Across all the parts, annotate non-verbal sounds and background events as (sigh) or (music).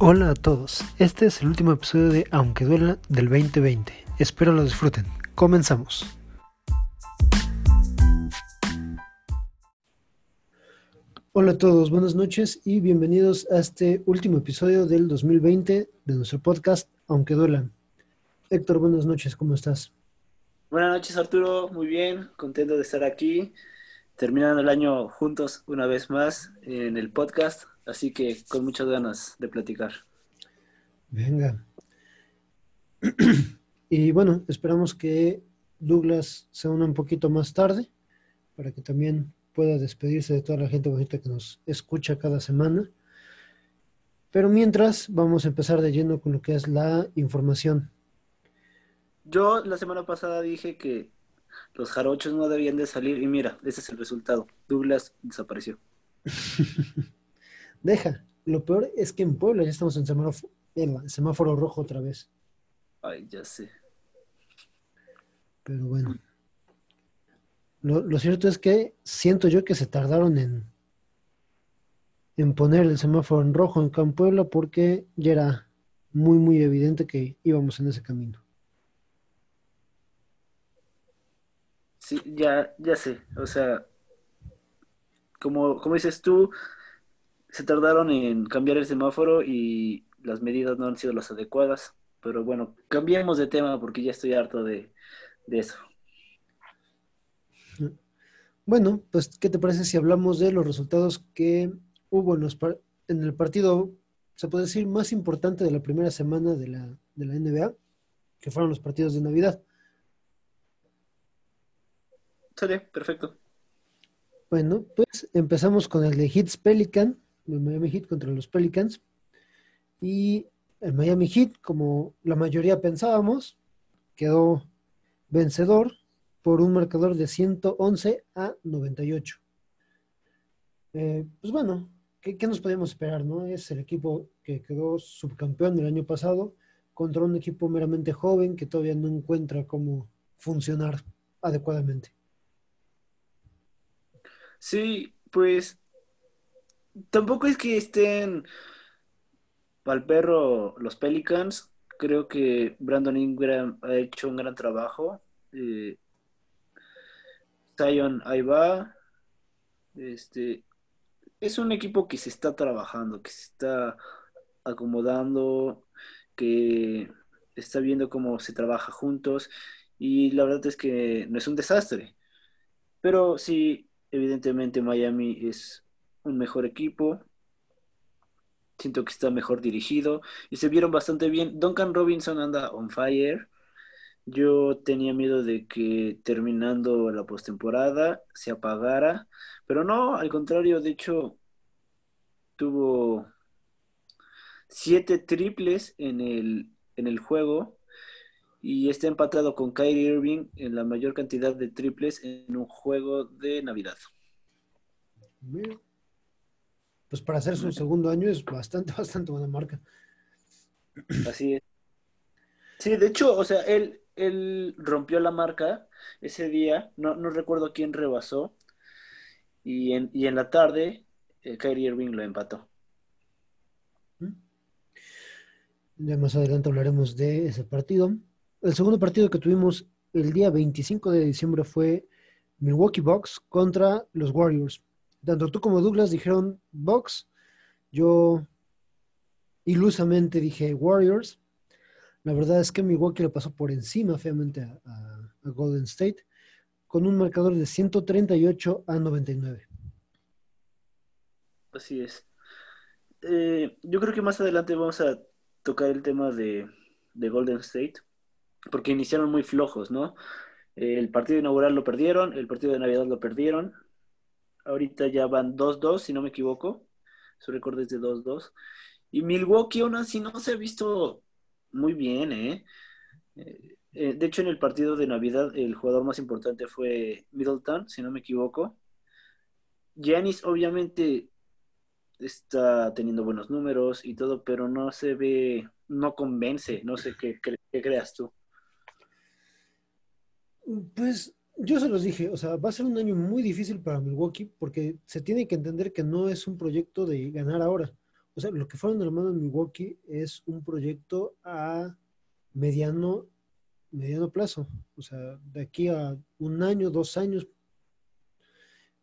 Hola a todos, este es el último episodio de Aunque duela del 2020. Espero lo disfruten. Comenzamos. Hola a todos, buenas noches y bienvenidos a este último episodio del 2020 de nuestro podcast Aunque duela. Héctor, buenas noches, ¿cómo estás? Buenas noches Arturo, muy bien, contento de estar aquí, terminando el año juntos una vez más en el podcast, así que con muchas ganas de platicar. Venga. (clears throat) Y bueno, esperamos que Douglas se una un poquito más tarde para que también pueda despedirse de toda la gente bonita que nos escucha cada semana. Pero mientras, vamos a empezar de lleno con lo que es la información. Yo la semana pasada dije que los jarochos no debían de salir y mira, ese es el resultado. Douglas desapareció. (laughs) Deja, lo peor es que en Puebla ya estamos en semáforo, en semáforo rojo otra vez. Ay, ya sé. Pero bueno. Lo, lo, cierto es que siento yo que se tardaron en, en poner el semáforo en rojo en Camp Puebla porque ya era muy, muy evidente que íbamos en ese camino. Sí, ya, ya sé. O sea, como, como dices tú, se tardaron en cambiar el semáforo y las medidas no han sido las adecuadas. Pero bueno, cambiemos de tema porque ya estoy harto de, de eso. Bueno, pues, ¿qué te parece si hablamos de los resultados que hubo en, los en el partido, se puede decir, más importante de la primera semana de la, de la NBA, que fueron los partidos de Navidad? Sale, perfecto. Bueno, pues empezamos con el de Hits Pelican, el Miami Heat contra los Pelicans. Y el Miami Heat, como la mayoría pensábamos, quedó vencedor por un marcador de 111 a 98. Eh, pues bueno, ¿qué, ¿qué, nos podíamos esperar? no? Es el equipo que quedó subcampeón el año pasado contra un equipo meramente joven que todavía no encuentra cómo funcionar adecuadamente. Sí, pues tampoco es que estén al perro los Pelicans. Creo que Brandon Ingram ha hecho un gran trabajo. Eh, Zion ahí va. Este, es un equipo que se está trabajando, que se está acomodando, que está viendo cómo se trabaja juntos y la verdad es que no es un desastre. Pero sí, evidentemente Miami es un mejor equipo. Siento que está mejor dirigido y se vieron bastante bien. Duncan Robinson anda on fire. Yo tenía miedo de que terminando la postemporada se apagara, pero no, al contrario, de hecho, tuvo siete triples en el, en el juego y está empatado con Kyrie Irving en la mayor cantidad de triples en un juego de Navidad. Pues para hacer su segundo año es bastante, (laughs) bastante buena marca. Así es. Sí, de hecho, o sea, él, él rompió la marca ese día, no, no recuerdo quién rebasó, y en, y en la tarde eh, Kyrie Irving lo empató. Ya más adelante hablaremos de ese partido. El segundo partido que tuvimos el día 25 de diciembre fue Milwaukee Bucks contra los Warriors. Tanto tú como Douglas dijeron Bucks. Yo ilusamente dije Warriors. La verdad es que Milwaukee le pasó por encima feamente a Golden State con un marcador de 138 a 99. Así es. Eh, yo creo que más adelante vamos a tocar el tema de, de Golden State, porque iniciaron muy flojos, ¿no? El partido inaugural lo perdieron, el partido de Navidad lo perdieron. Ahorita ya van 2-2, si no me equivoco. Su récord es de 2-2. Y Milwaukee aún así no se ha visto muy bien, ¿eh? ¿eh? De hecho, en el partido de Navidad, el jugador más importante fue Middleton, si no me equivoco. Giannis, obviamente, está teniendo buenos números y todo, pero no se ve, no convence. No sé qué creas tú. Pues yo se los dije, o sea, va a ser un año muy difícil para Milwaukee porque se tiene que entender que no es un proyecto de ganar ahora. O sea, lo que fueron hermanos en Milwaukee es un proyecto a mediano, mediano plazo, o sea, de aquí a un año, dos años,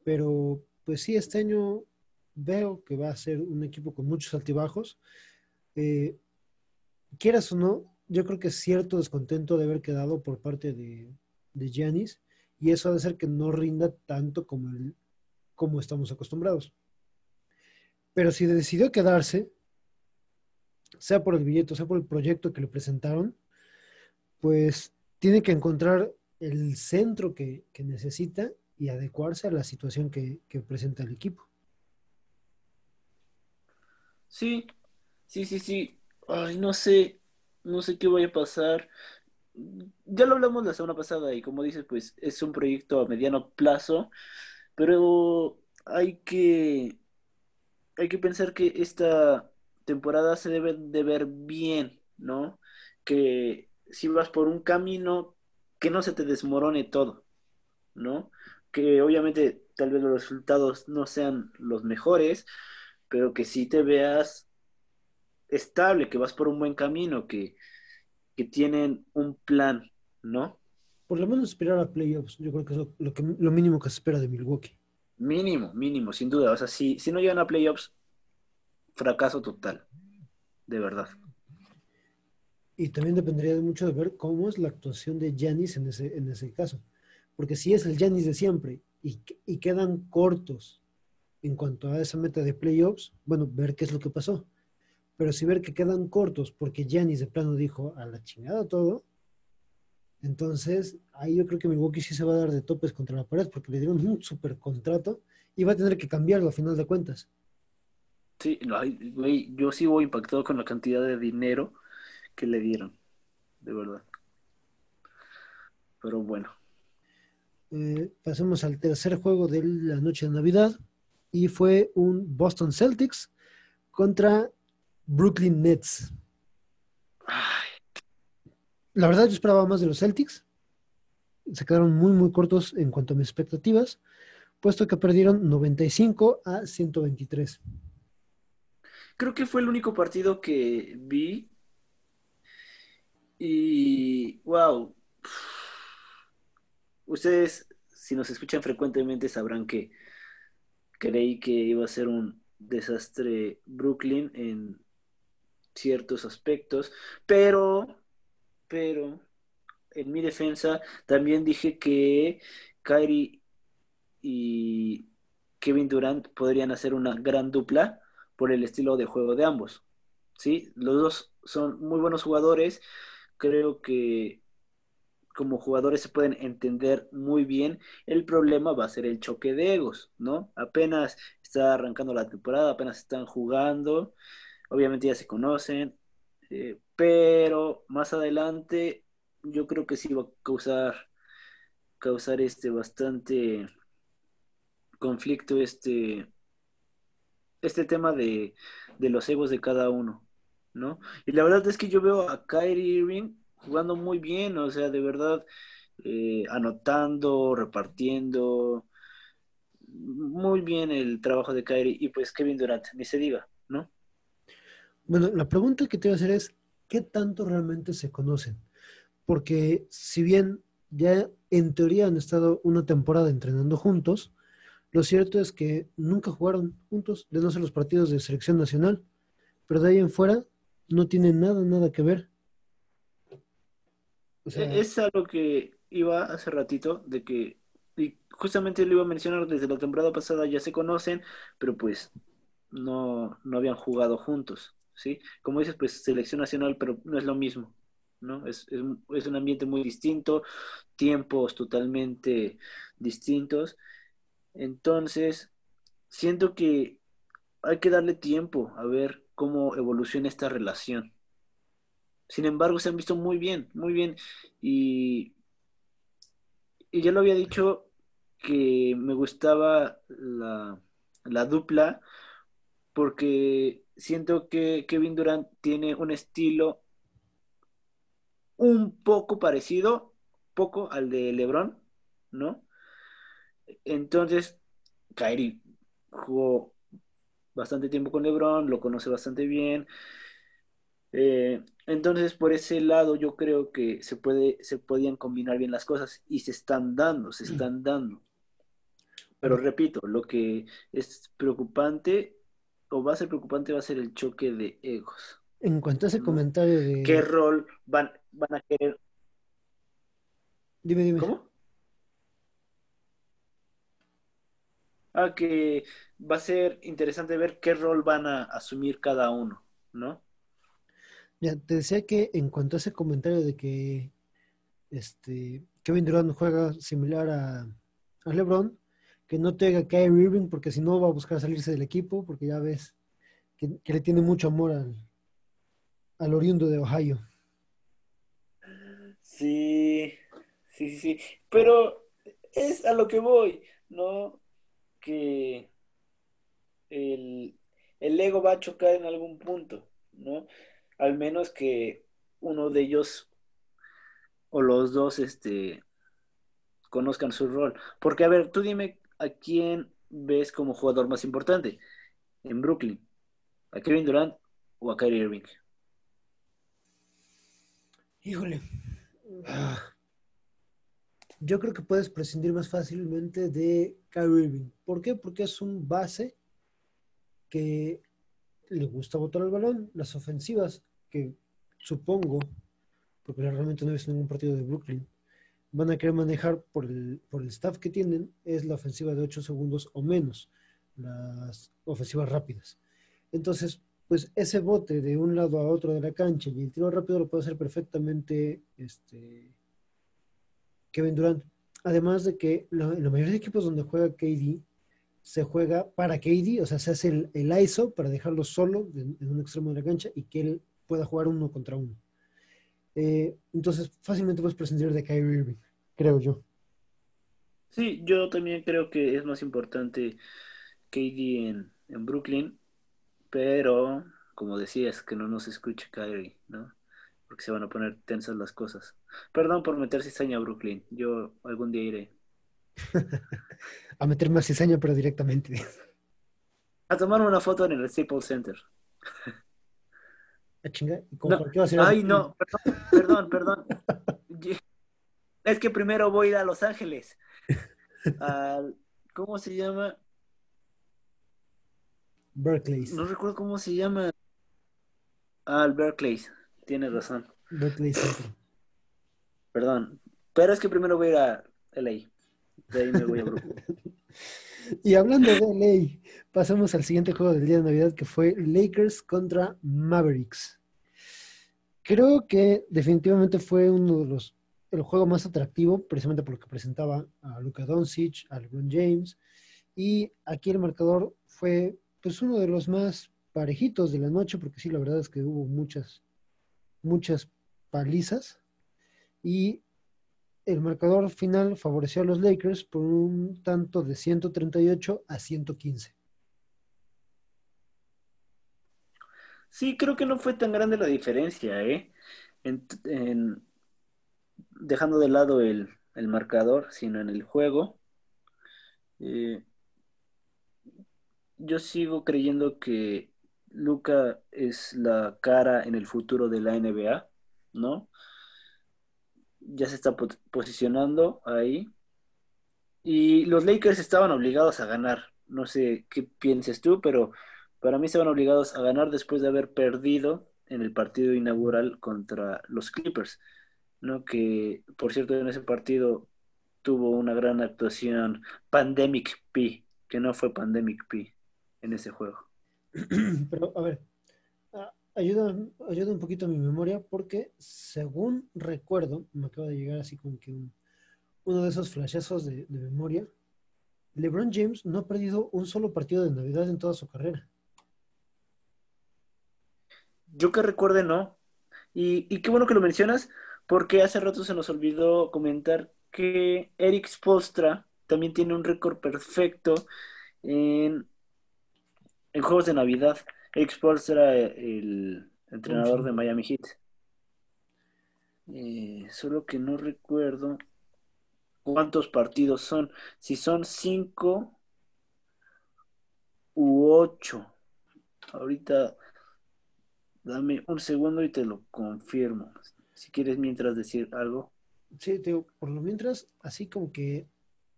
pero pues sí, este año veo que va a ser un equipo con muchos altibajos. Eh, quieras o no, yo creo que es cierto descontento de haber quedado por parte de, de Giannis y eso ha de ser que no rinda tanto como, el, como estamos acostumbrados. Pero si decidió quedarse, sea por el billete, sea por el proyecto que le presentaron, pues tiene que encontrar el centro que, necesita y adecuarse a la situación que, que, presenta el equipo. Sí, sí, sí, sí. Ay, no sé, no sé qué vaya a pasar. Ya lo hablamos la semana pasada y como dices, pues es un proyecto a mediano plazo, pero hay que hay que pensar que esta temporada se debe de ver bien, ¿no? Que si vas por un camino, que no se te desmorone todo, ¿no? Que obviamente tal vez los resultados no sean los mejores, pero que sí te veas estable, que vas por un buen camino, que, tienen un plan, ¿no? Por lo menos esperar a playoffs, yo creo que es lo, que, lo mínimo que se espera de Milwaukee. Mínimo, mínimo, sin duda. O sea, si, si no llegan a playoffs, fracaso total. De verdad. Y también dependería mucho de ver cómo es la actuación de Janis en ese, en ese caso. Porque si es el Janis de siempre y, y, quedan cortos en cuanto a esa meta de playoffs, bueno, ver qué es lo que pasó. Pero si ver que quedan cortos porque Janis de plano dijo a la chingada todo, entonces, ahí yo creo que Milwaukee sí se va a dar de topes contra la pared porque le dieron un super contrato y va a tener que cambiarlo a final de cuentas. Sí, yo sí voy impactado con la cantidad de dinero que le dieron, de verdad. Pero bueno. Eh, pasemos al tercer juego de la noche de Navidad y fue un Boston Celtics contra Brooklyn Nets. La verdad, yo esperaba más de los Celtics. Se quedaron muy, muy cortos en cuanto a mis expectativas, puesto que perdieron 95 a 123. Creo que fue el único partido que vi. Y, wow. Ustedes, si nos escuchan frecuentemente, sabrán que creí que iba a ser un desastre Brooklyn en ciertos aspectos, pero pero en mi defensa también dije que Kyrie y Kevin Durant podrían hacer una gran dupla por el estilo de juego de ambos. ¿sí? Los dos son muy buenos jugadores. Creo que como jugadores se pueden entender muy bien. El problema va a ser el choque de egos, ¿no? Apenas está arrancando la temporada, apenas están jugando. Obviamente ya se conocen, eh, pero más adelante yo creo que sí va a causar, causar este bastante conflicto este, este tema de, los egos de cada uno, ¿no? Y la verdad es que yo veo a Kyrie Irving jugando muy bien, o sea, de verdad, eh, anotando, repartiendo, muy bien el trabajo de Kyrie y pues Kevin Durant, ni se diga, ¿no? Bueno, la pregunta que te voy a hacer es, ¿qué tanto realmente se conocen? Porque si bien ya en teoría han estado una temporada entrenando juntos, lo cierto es que nunca jugaron juntos, de no ser los partidos de selección nacional, pero de ahí en fuera no tienen nada, nada que ver. E-, es algo que iba hace ratito, de que, y justamente lo iba a mencionar desde la temporada pasada, ya se conocen, pero pues no, no habían jugado juntos. ¿Sí? Como dices, pues selección nacional, pero no es lo mismo, ¿no? Es, un ambiente muy distinto, tiempos totalmente distintos. Entonces, siento que hay que darle tiempo a ver cómo evoluciona esta relación. Sin embargo, se han visto muy bien, muy bien. Y, y ya lo había dicho que me gustaba la, la dupla porque siento que Kevin Durant tiene un estilo un poco parecido, poco al de LeBron, ¿no? Entonces, Kyrie jugó bastante tiempo con LeBron, lo conoce bastante bien. Eh, entonces, por ese lado, yo creo que se, puede, se podían combinar bien las cosas y se están dando, se están dando. Pero repito, lo que es preocupante o va a ser preocupante va a ser el choque de egos. En cuanto a ese comentario de... ¿Qué rol van, van a querer? Dime, dime. ¿Cómo? Ah, que va a ser interesante ver qué rol van a asumir cada uno, ¿no? Ya, te decía que en cuanto a ese comentario de que este, Kevin Durant juega similar a, a LeBron, que no te haga Kyrie Irving porque si no va a buscar salirse del equipo, porque ya ves que, le tiene mucho amor al, al oriundo de Ohio. Sí, sí, sí, pero es a lo que voy, ¿no? que el, ego va a chocar en algún punto, ¿no? Al menos que uno de ellos o los dos este, conozcan su rol. Porque, a ver, tú dime a quién ves como jugador más importante en Brooklyn. ¿A Kevin Durant o a Kyrie Irving? Híjole. Ah. Yo creo que puedes prescindir más fácilmente de Kyrie Irving. ¿Por qué? Porque es un base que le gusta botar el balón. Las ofensivas, que supongo, porque realmente no he visto ningún partido de Brooklyn, van a querer manejar por el, por el staff que tienen, es la ofensiva de 8 segundos o menos, las ofensivas rápidas. Entonces, pues ese bote de un lado a otro de la cancha y el tiro rápido lo puede hacer perfectamente este, Kevin Durant. Además de que en la mayoría de equipos donde juega KD, se juega para KD, o sea, se hace el, ISO para dejarlo solo en, un extremo de la cancha y que él pueda jugar uno contra uno. Eh, entonces, fácilmente puedes prescindir de Kyrie Irving, creo yo. Sí, yo también creo que es más importante KD en, en Brooklyn, pero como decías, que no nos escuche Kyrie, ¿no? porque se van a poner tensas las cosas. Perdón por meter cizaña a Brooklyn, yo algún día iré. (laughs) a meter más cizaña, pero directamente. a tomar una foto en el Staples Center. (laughs) ¿A chinga? Ay, no, perdón, perdón, perdón. es que primero voy a ir a Los Ángeles. (laughs) ¿Cómo se llama? Berkeley. No recuerdo cómo se llama. Al Berkeley. Tienes razón. Perdón. Pero es que primero voy a ir a LA. De ahí me voy a Brooklyn. (laughs) y hablando de LA, pasamos al siguiente juego del día de Navidad que fue Lakers contra Mavericks. Creo que definitivamente fue uno de los el juego más atractivo, precisamente porque presentaba a Luka Doncic, a LeBron James, y aquí el marcador fue pues uno de los más parejitos de la noche, porque sí, la verdad es que hubo muchas muchas palizas y el marcador final favoreció a los Lakers por un tanto de 138 a 115. Sí, creo que no fue tan grande la diferencia, ¿eh? dejando de lado el, marcador, sino en el juego. Eh, yo sigo creyendo que Luca es la cara en el futuro de la NBA, ¿no? Ya se está posicionando ahí. Y los Lakers estaban obligados a ganar. No sé qué pienses tú, pero para mí estaban obligados a ganar después de haber perdido en el partido inaugural contra los Clippers, ¿no? Que, por cierto, en ese partido tuvo una gran actuación Pandemic P, que no fue Pandemic P en ese juego. (clears throat) A ver, ayuda, ayuda un poquito a mi memoria porque, según recuerdo, me acaba de llegar así como que uno de esos flashazos de, memoria, LeBron James no ha perdido un solo partido de Navidad en toda su carrera. Yo que recuerde, no. Y, y qué bueno que lo mencionas, porque hace rato se nos olvidó comentar que Eric Spostra también tiene un récord perfecto en en juegos de Navidad. Eric era el entrenador de Miami Heat. Eh, solo que no recuerdo cuántos partidos son. Si son cinco u ocho. ahorita dame un segundo y te lo confirmo. Si quieres mientras decir algo. Sí, te digo, por lo mientras, así como que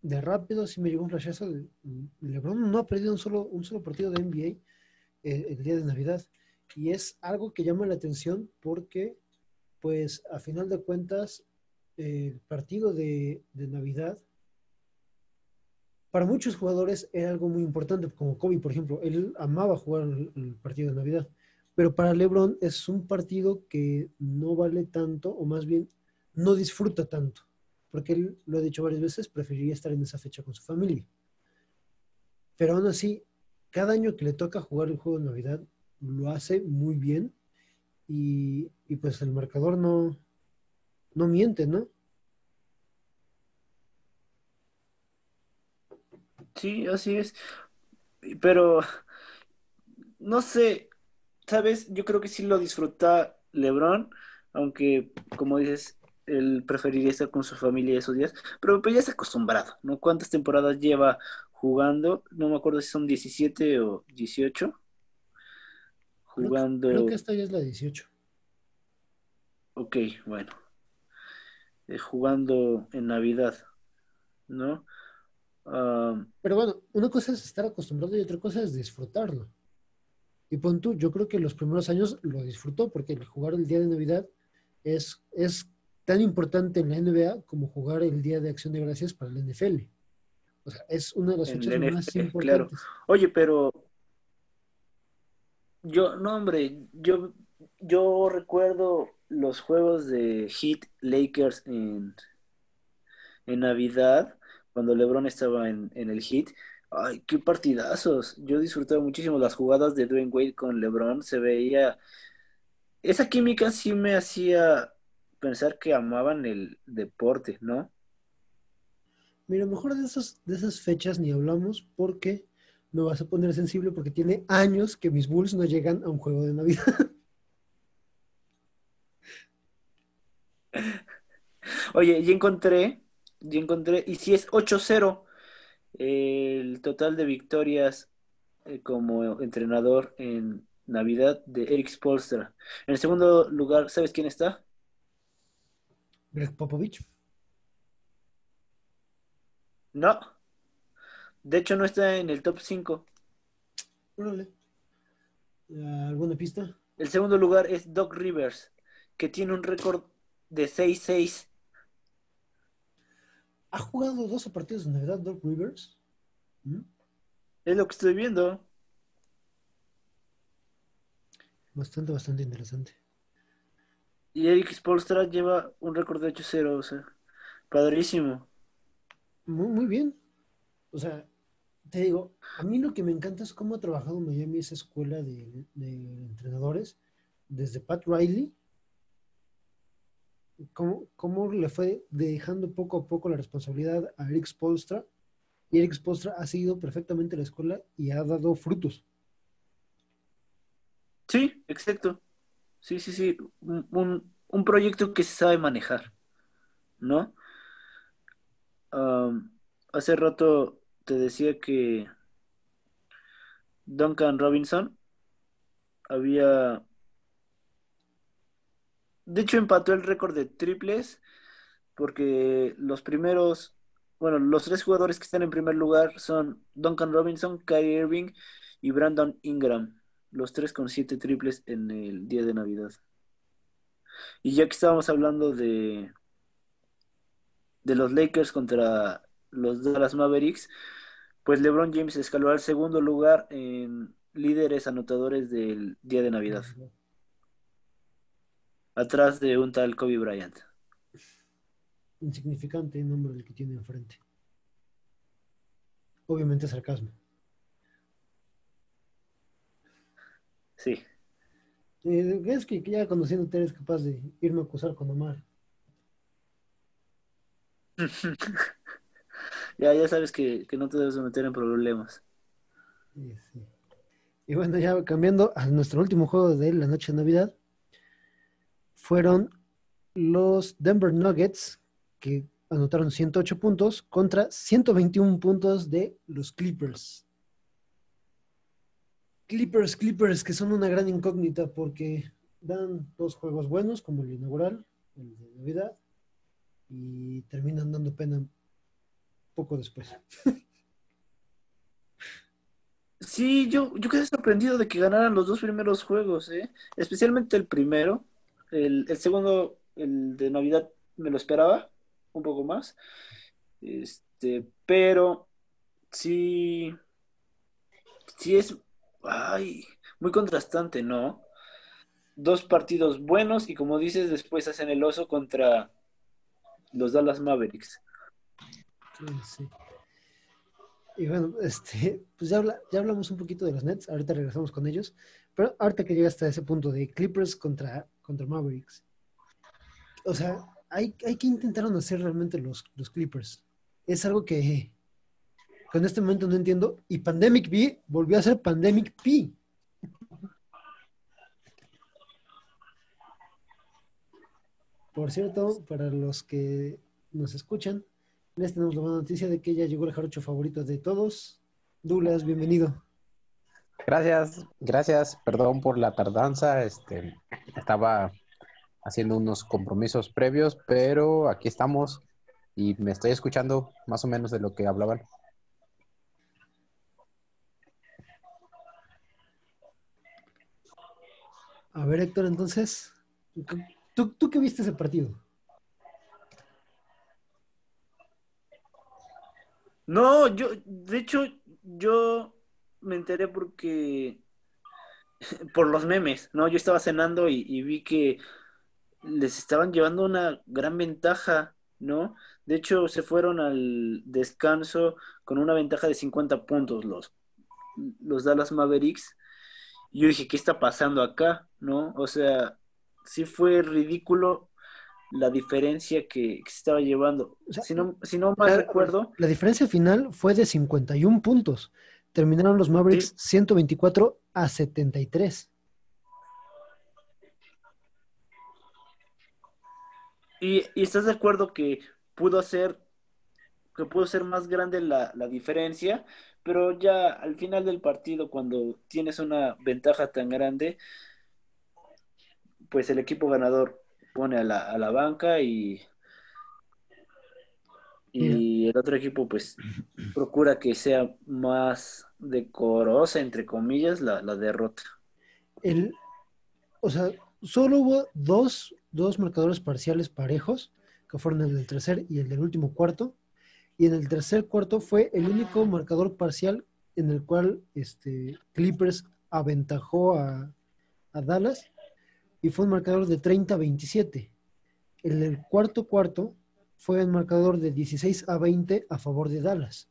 de rápido, sí me llegó un flashazo. De, LeBron no ha perdido un solo, un solo partido de NBA eh, el día de Navidad. Y es algo que llama la atención porque, pues, a final de cuentas, el partido de, Navidad, para muchos jugadores era algo muy importante, como Kobe, por ejemplo, él amaba jugar el, partido de Navidad, pero para LeBron es un partido que no vale tanto, o más bien no disfruta tanto, porque él lo ha dicho varias veces, preferiría estar en esa fecha con su familia. Pero aún así, cada año que le toca jugar el juego de Navidad, lo hace muy bien y, y pues el marcador no, no miente, ¿no? Sí, así es. Pero, no sé, ¿sabes? Yo creo que sí lo disfruta LeBron, aunque, como dices, él preferiría estar con su familia esos días, pero pues ya está acostumbrado, ¿no? ¿Cuántas temporadas lleva jugando? No me acuerdo si son 17 o 18. Jugando. Creo, que esta ya es la 18. Ok, bueno. Eh, jugando en Navidad, ¿no? Ah, Pero bueno, una cosa es estar acostumbrado y otra cosa es disfrutarlo. Y pon tú, yo creo que los primeros años lo disfrutó porque el jugar el día de Navidad es, es tan importante en la NBA como jugar el día de Acción de Gracias para la NFL. O sea, es una de las fechas más importantes. Claro. Oye, pero yo, no, hombre, yo, yo recuerdo los juegos de Heat Lakers en, en Navidad, cuando LeBron estaba en, el Heat. Ay, qué partidazos. Yo disfrutaba muchísimo las jugadas de Dwayne Wade con LeBron. Se veía. Esa química sí me hacía pensar que amaban el deporte, ¿no? Mira, mejor de esas, de esas fechas ni hablamos porque me vas a poner sensible porque tiene años que mis Bulls no llegan a un juego de Navidad. (laughs) Oye, ya encontré, ya encontré, y si es 8-0 el total de victorias eh, como entrenador en Navidad de Eric Spolstra. En el segundo lugar, ¿sabes quién está? Greg Popovich. No. De hecho, no está en el top 5. ¿Alguna pista? El segundo lugar es Doc Rivers, que tiene un récord de 6-6. ¿Ha jugado 12 partidos de Navidad Doc Rivers? ¿Mm? Es lo que estoy viendo. Bastante, bastante interesante. Y Eric Spolstra lleva un récord de 8-0, o sea, padrísimo. Muy, muy bien. O sea, te digo, a mí lo que me encanta es cómo ha trabajado Miami esa escuela de, entrenadores, desde Pat Riley cómo, le fue dejando poco a poco la responsabilidad a Eric Spolstra. Y Eric Spolstra ha seguido perfectamente la escuela y ha dado frutos. Sí, exacto. Sí, sí, sí. Un, proyecto que se sabe manejar, ¿no? Hace rato te decía que Duncan Robinson había de hecho, empató el récord de triples porque los primeros, bueno, los tres jugadores que están en primer lugar son Duncan Robinson, Kyrie Irving y Brandon Ingram. Los tres con siete triples en el día de Navidad. Y ya que estábamos hablando de, de los Lakers contra los Dallas Mavericks, pues LeBron James escaló al segundo lugar en líderes anotadores del día de Navidad atrás de un tal Kobe Bryant. Insignificante el nombre el que tiene enfrente. Obviamente sarcasmo. Sí. Eh, es que ya conociéndote eres capaz de irme a acusar con Omar. (laughs) ya, ya sabes que, no te debes meter en problemas. Y bueno, ya cambiando a nuestro último juego de la noche de Navidad fueron los Denver Nuggets, que anotaron 108 puntos contra 121 puntos de los Clippers. Clippers, Clippers, que son una gran incógnita porque dan dos juegos buenos, como el inaugural, el de Navidad, y terminan dando pena poco después. Sí, yo, yo quedé sorprendido de que ganaran los dos primeros juegos, ¿eh? especialmente el primero. El, el segundo, el de Navidad, me lo esperaba un poco más. Este, pero sí, sí es ay, muy contrastante, ¿no? Dos partidos buenos y como dices, después hacen el oso contra los Dallas Mavericks. Sí, sí. Y bueno, este, pues ya, ya hablamos un poquito de los Nets, ahorita regresamos con ellos, pero ahorita que llega hasta ese punto de Clippers contra, contra Mavericks, o sea, hay, hay que intentar hacer realmente los, los Clippers. Es algo que con este momento no entiendo. Y Pandemic P volvió a ser Pandemic P. Por cierto, para los que nos escuchan, les tenemos la buena noticia de que ya llegó el jarocho favorito de todos. Douglas, bienvenido. Gracias, gracias. Perdón por la tardanza. Este, estaba haciendo unos compromisos previos, pero aquí estamos y me estoy escuchando más o menos de lo que hablaban. A ver, Héctor, entonces, ¿tú, tú qué viste ese partido? No, yo, de hecho, yo me enteré porque, (laughs) por los memes, ¿no? Yo estaba cenando y, vi que les estaban llevando una gran ventaja, ¿no? De hecho, se fueron al descanso con una ventaja de 50 puntos los, los Dallas Mavericks. Y yo dije, ¿qué está pasando acá? ¿no? O sea, sí fue ridículo la diferencia que, se estaba llevando. si, no, si no mal recuerdo. La diferencia final fue de 51 puntos. Terminaron los Mavericks 124 a 73. Y, y, estás de acuerdo que pudo ser que pudo ser más grande la, la diferencia, pero ya al final del partido, cuando tienes una ventaja tan grande, pues el equipo ganador pone a la, a la banca y, y el otro equipo pues procura que sea más decorosa, entre comillas, la, derrota. El, o sea, solo hubo dos, dos marcadores parciales parejos, que fueron el del tercer y el del último cuarto. Y en el tercer cuarto fue el único marcador parcial en el cual este, Clippers aventajó a, a Dallas y fue un marcador de 30 a 27. En el cuarto cuarto fue un marcador de 16 a 20 a favor de Dallas.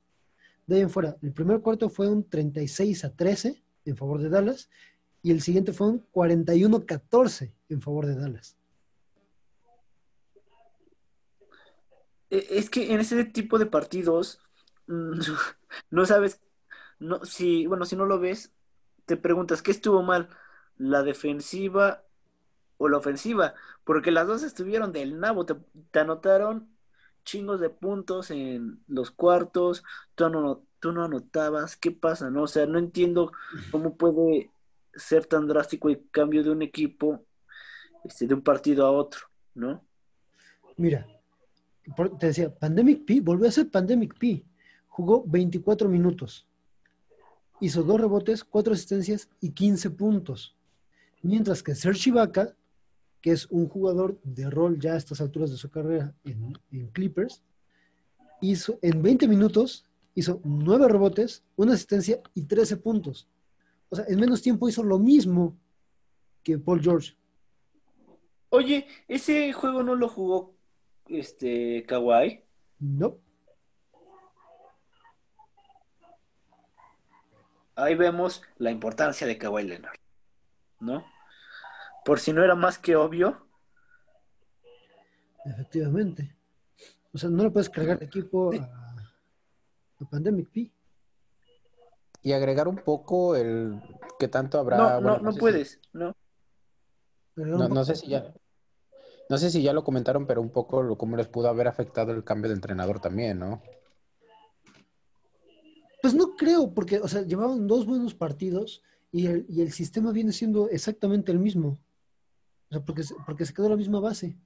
De ahí en fuera, el primer cuarto fue un 36 a 13 en favor de Dallas y el siguiente fue un 41 a 14 en favor de Dallas. E, es que en ese tipo de partidos (laughs) no sabes, no, si, bueno, si no lo ves, te preguntas, ¿qué estuvo mal? ¿La defensiva o la ofensiva, porque las dos estuvieron del nabo, te, anotaron chingos de puntos en los cuartos, tú no, tú no anotabas, ¿qué pasa? no O sea, no entiendo cómo puede ser tan drástico el cambio de un equipo este, de un partido a otro, ¿no? Mira, te decía, Pandemic P volvió a ser Pandemic P, jugó 24 minutos, hizo dos rebotes, cuatro asistencias y 15 puntos, mientras que Serge Ibaka que es un jugador de rol ya a estas alturas de su carrera en, Clippers, hizo en 20 minutos hizo 9 rebotes, una asistencia y 13 puntos. O sea, en menos tiempo hizo lo mismo que Paul George. Oye, ese juego no lo jugó este Kawhi. No. Ahí vemos la importancia de Kawhi Leonard, ¿no? Por si no era más que obvio. Efectivamente. O sea, no lo puedes cargar de equipo a, Pandemic P. Y agregar un poco el que tanto habrá. No, no, no, puedes, no. No, sé si ya. No sé si ya lo comentaron, pero un poco lo, cómo les pudo haber afectado el cambio de entrenador también, ¿no? Pues no creo, porque, o sea, llevaban dos buenos partidos Y el, y el sistema viene siendo exactamente el mismo. O sea, porque, se- porque se quedó la misma base.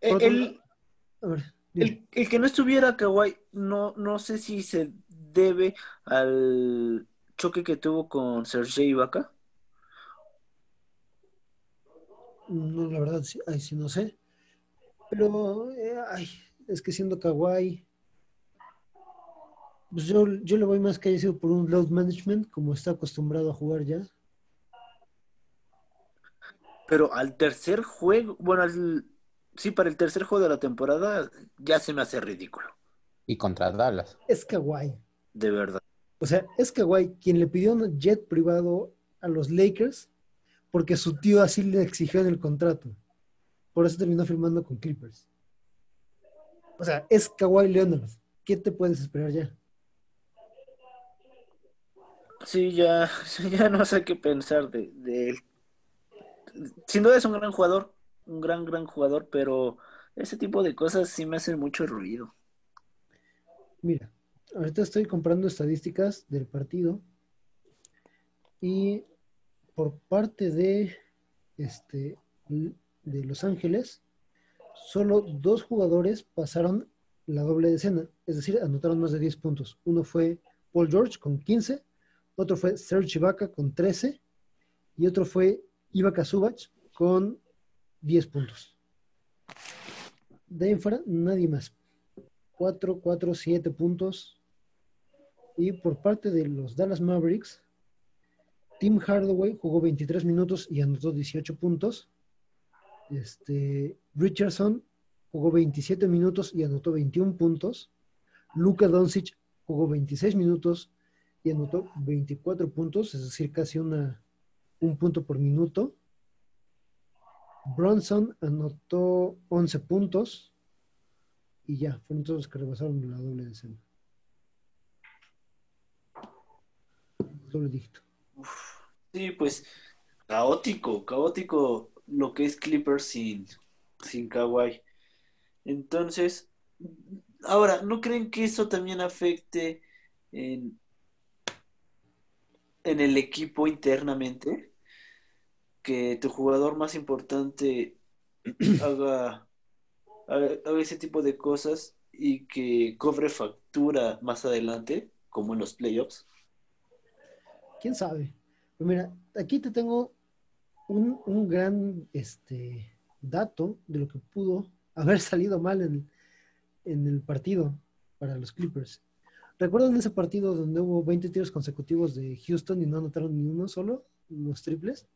Eh, El, A ver, dime. el, el que no estuviera Kawhi, no, no sé si se debe al choque que tuvo con Sergei Ibaka. No, la verdad, sí, ay, sí no sé. Pero, eh, ay, es que siendo kawaii, pues yo, yo le voy más que haya sido por un load management, como está acostumbrado a jugar ya. Pero al tercer juego, bueno, al, sí, para el tercer juego de la temporada ya se me hace ridículo, Y contra Dallas. Es kawaii. de verdad. O sea, es kawaii quien le pidió un jet privado a los Lakers porque su tío así le exigió en el contrato. Por eso terminó firmando con Clippers. O sea, es Kawhi Leonard. ¿Qué te puedes esperar ya? Sí, ya, (laughs) ya no sé qué pensar de, de él. Sin duda es un gran jugador, un gran, gran jugador, pero ese tipo de cosas sí me hacen mucho ruido. Mira, ahorita estoy comprando estadísticas del partido y por parte de este de Los Ángeles, solo dos jugadores pasaron la doble decena, es decir, anotaron más de 10 puntos. Uno fue Paul George con 15, otro fue Serge Ibaka con 13 y otro fue Ibaka Zubac con 10 puntos. De ahí fuera, nadie más. 4, 4, 7 puntos. Y por parte de los Dallas Mavericks, Tim Hardaway jugó 23 minutos y anotó 18 puntos. Este, Richardson jugó 27 minutos y anotó 21 puntos. Luka Doncic jugó 26 minutos y anotó 24 puntos, es decir, casi una, un punto por minuto. Bronson anotó 11 puntos y ya, fueron todos los que rebasaron la doble decena. Doble dígito. Sí, pues caótico, caótico lo que es Clippers sin, sin Kawhi. Entonces, ahora, ¿no creen que eso también afecte en, en el equipo internamente? Que tu jugador más importante (clears throat) haga, haga, haga ese tipo de cosas y que cobre factura más adelante, como en los playoffs. ¿Quién sabe? Pues mira, aquí te tengo un, un gran este, dato de lo que pudo (laughs) haber salido mal en, en, el partido para los Clippers. ¿Recuerdan ese partido donde hubo 20 tiros consecutivos de Houston y no anotaron ni uno solo, los triples,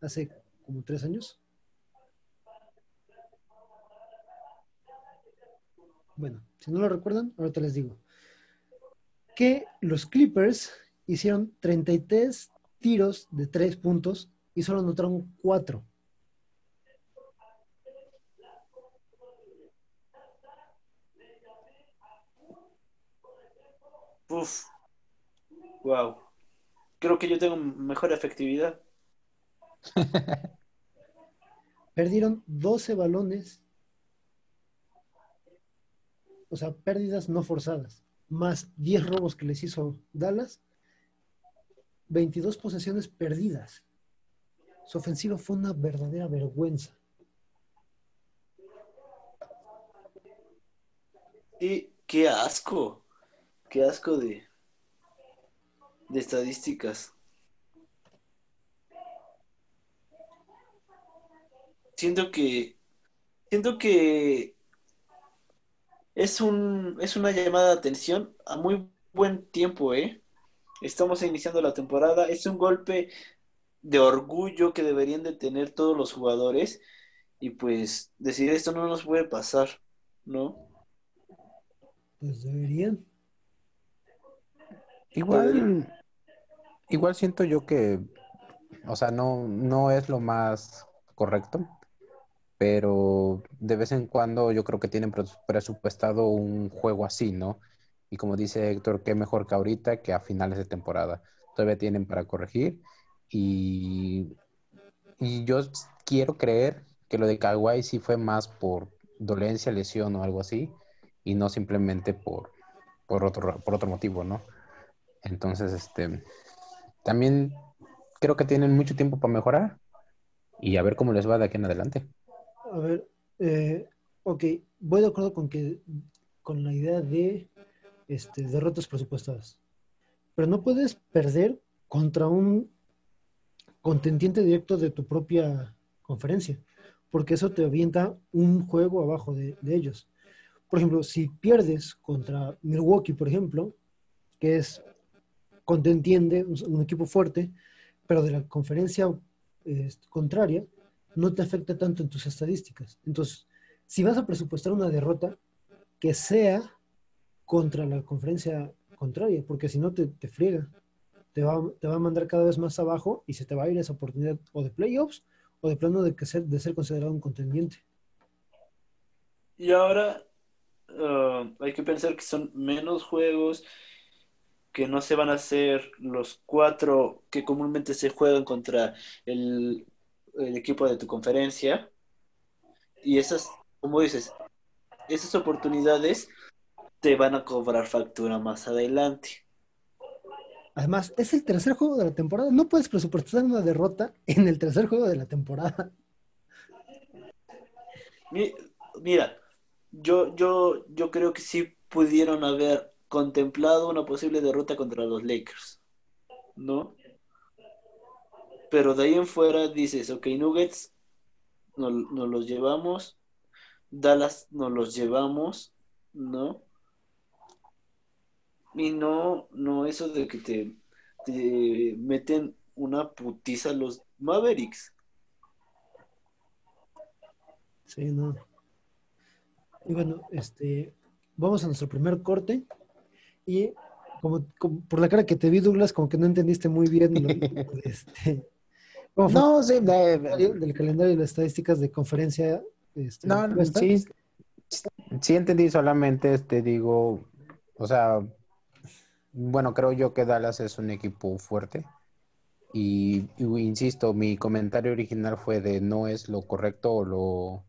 hace como tres años? Bueno, si no lo recuerdan, ahorita les digo. Que los Clippers hicieron 33 tiros de 3 puntos y solo anotaron 4. Uf. Wow. Creo que yo tengo mejor efectividad. (laughs) Perdieron 12 balones. O sea, pérdidas no forzadas. Más 10 robos que les hizo Dallas. 22 posesiones perdidas. Su ofensiva fue una verdadera vergüenza. Y qué asco. Qué asco de, de estadísticas. Siento que siento que es un es una llamada de atención a muy buen tiempo, ¿eh? Estamos iniciando la temporada, es un golpe de orgullo que deberían de tener todos los jugadores y pues decir esto no nos puede pasar, ¿no? Pues deberían. Igual, igual siento yo que, o sea, no, no es lo más correcto, pero de vez en cuando yo creo que tienen presupuestado un juego así, ¿no? Y como dice Héctor, qué mejor que ahorita que a finales de temporada. Todavía tienen para corregir y, y yo quiero creer que lo de Kawhi sí fue más por dolencia, lesión o algo así, y no simplemente por, por, otro, por otro motivo, ¿no? Entonces, este, también creo que tienen mucho tiempo para mejorar y a ver cómo les va de aquí en adelante. A ver, eh, ok, voy de acuerdo con que con la idea de este, derrotas presupuestadas, pero no puedes perder contra un contendiente directo de tu propia conferencia, porque eso te avienta un juego abajo de, de ellos. Por ejemplo, si pierdes contra Milwaukee, por ejemplo, que es contendiente, un equipo fuerte, pero de la conferencia contraria, no te afecta tanto en tus estadísticas. Entonces, si vas a presupuestar una derrota, que sea contra la conferencia contraria, porque si no te, te friega, te va, te va, a mandar cada vez más abajo y se te va a ir esa oportunidad o de playoffs o de plano de, que ser, de ser considerado un contendiente. Y ahora uh, hay que pensar que son menos juegos que no se van a hacer los cuatro que comúnmente se juegan contra el, equipo de tu conferencia. Y esas, como dices, esas oportunidades te van a cobrar factura más adelante. Además, es el tercer juego de la temporada. No puedes presupuestar una derrota en el tercer juego de la temporada. Mira, yo, yo, yo creo que sí pudieron haber contemplado una posible derrota contra los Lakers, ¿no? Pero de ahí en fuera dices, ok, Nuggets nos, los llevamos, Dallas nos los llevamos, ¿no? Y no, no eso de que te, te meten una putiza los Mavericks. Sí, no. Y bueno, este, vamos a nuestro primer corte. Y como, por la cara que te vi, Douglas, como que no entendiste muy bien (laughs) este, no, sí, del calendario y las estadísticas de conferencia. Este, no, sí, sí entendí solamente, este, digo, o sea, bueno, creo yo que Dallas es un equipo fuerte. Y, insisto, mi comentario original fue de no es lo correcto o lo, o,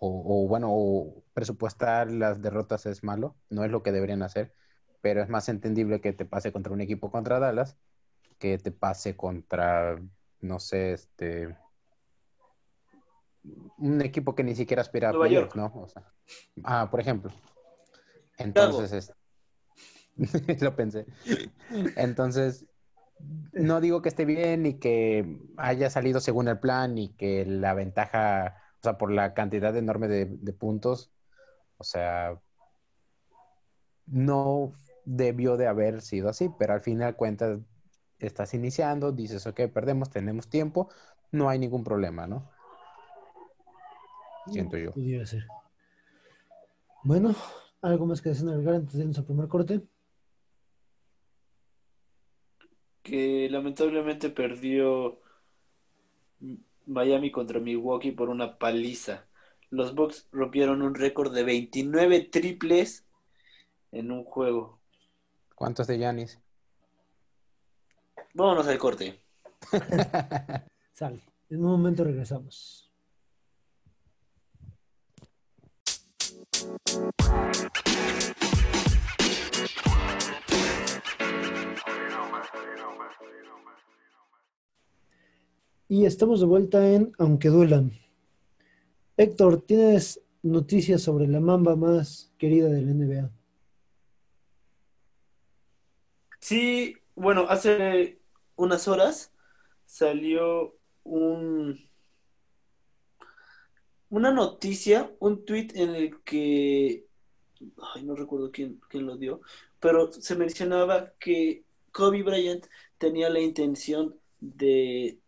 o bueno, o presupuestar las derrotas es malo, no es lo que deberían hacer pero es más entendible que te pase contra un equipo contra Dallas que te pase contra, no sé, este un equipo que ni siquiera aspira a playoff, ¿no? O sea, ah, por ejemplo. Entonces, (laughs) lo pensé. Entonces, no digo que esté bien ni que haya salido según el plan y que la ventaja, o sea, por la cantidad enorme de, de puntos, o sea, no debió de haber sido así, pero al final cuentas estás iniciando, dices, ok, perdemos, tenemos tiempo, no hay ningún problema, ¿no? Siento yo. Bueno, ¿algo más que agregar antes de nuestro primer corte? Que lamentablemente perdió Miami contra Milwaukee por una paliza. Los Bucks rompieron un récord de 29 triples en un juego. ¿Cuántos de Yanis? Vámonos al corte. (laughs) Sale. En un momento regresamos. Y estamos de vuelta en Aunque duelan. Héctor, ¿tienes noticias sobre la mamba más querida del NBA? Sí, bueno, hace unas horas salió un una noticia, un tweet en el que ay, no recuerdo quién, quién lo dio, pero se mencionaba que Kobe Bryant tenía la intención de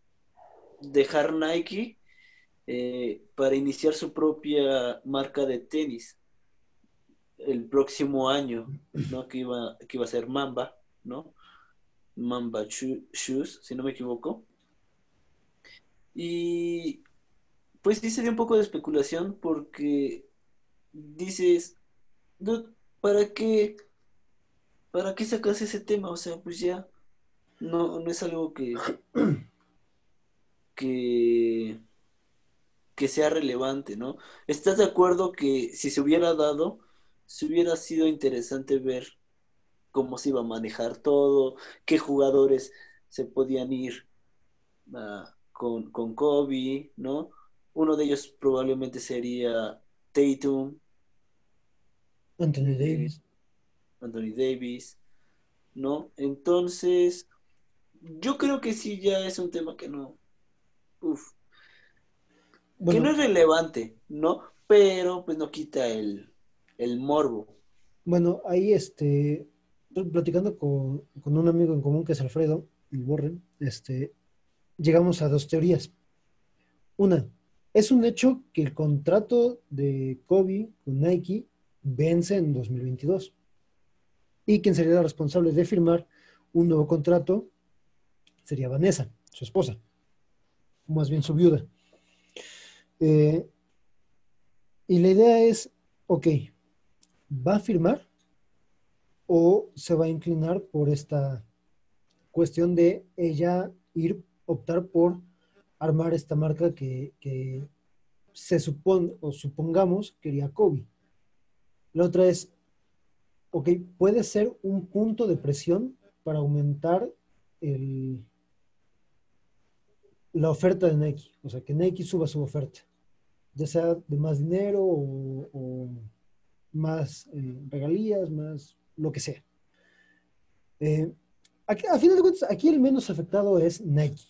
dejar Nike eh, para iniciar su propia marca de tenis el próximo año, ¿no? Que iba, que iba a ser Mamba. ¿no? Mamba Shoes, si no me equivoco. Y pues sí se dio un poco de especulación porque dices, ¿para qué? ¿Para qué sacas ese tema? O sea, pues ya no, no es algo que, que, que sea relevante, ¿no? ¿Estás de acuerdo que si se hubiera dado, se hubiera sido interesante ver cómo se iba a manejar todo, qué jugadores se podían ir ah, con, con Kobe, ¿no? Uno de ellos probablemente sería Tatum. Anthony Davis. Anthony Davis, ¿no? Entonces, yo creo que sí ya es un tema que no, uf, que no es relevante, ¿no? Pero pues no quita el, el morbo. Bueno, ahí este, platicando con, un amigo en común que es Alfredo, el Borren, este, llegamos a dos teorías. Una, es un hecho que el contrato de Kobe con Nike vence en 2022 y quien sería la responsable de firmar un nuevo contrato sería Vanessa, su esposa, más bien su viuda. Eh, y la idea es, ok, ¿va a firmar o se va a inclinar por esta cuestión de ella ir, optar por armar esta marca que, se supone o supongamos quería Kobe? La otra es, ok, puede ser un punto de presión para aumentar la oferta de Nike, o sea, que Nike suba su oferta, ya sea de más dinero o, más eh, regalías, más lo que sea. Eh, aquí, a final de cuentas, aquí el menos afectado es Nike,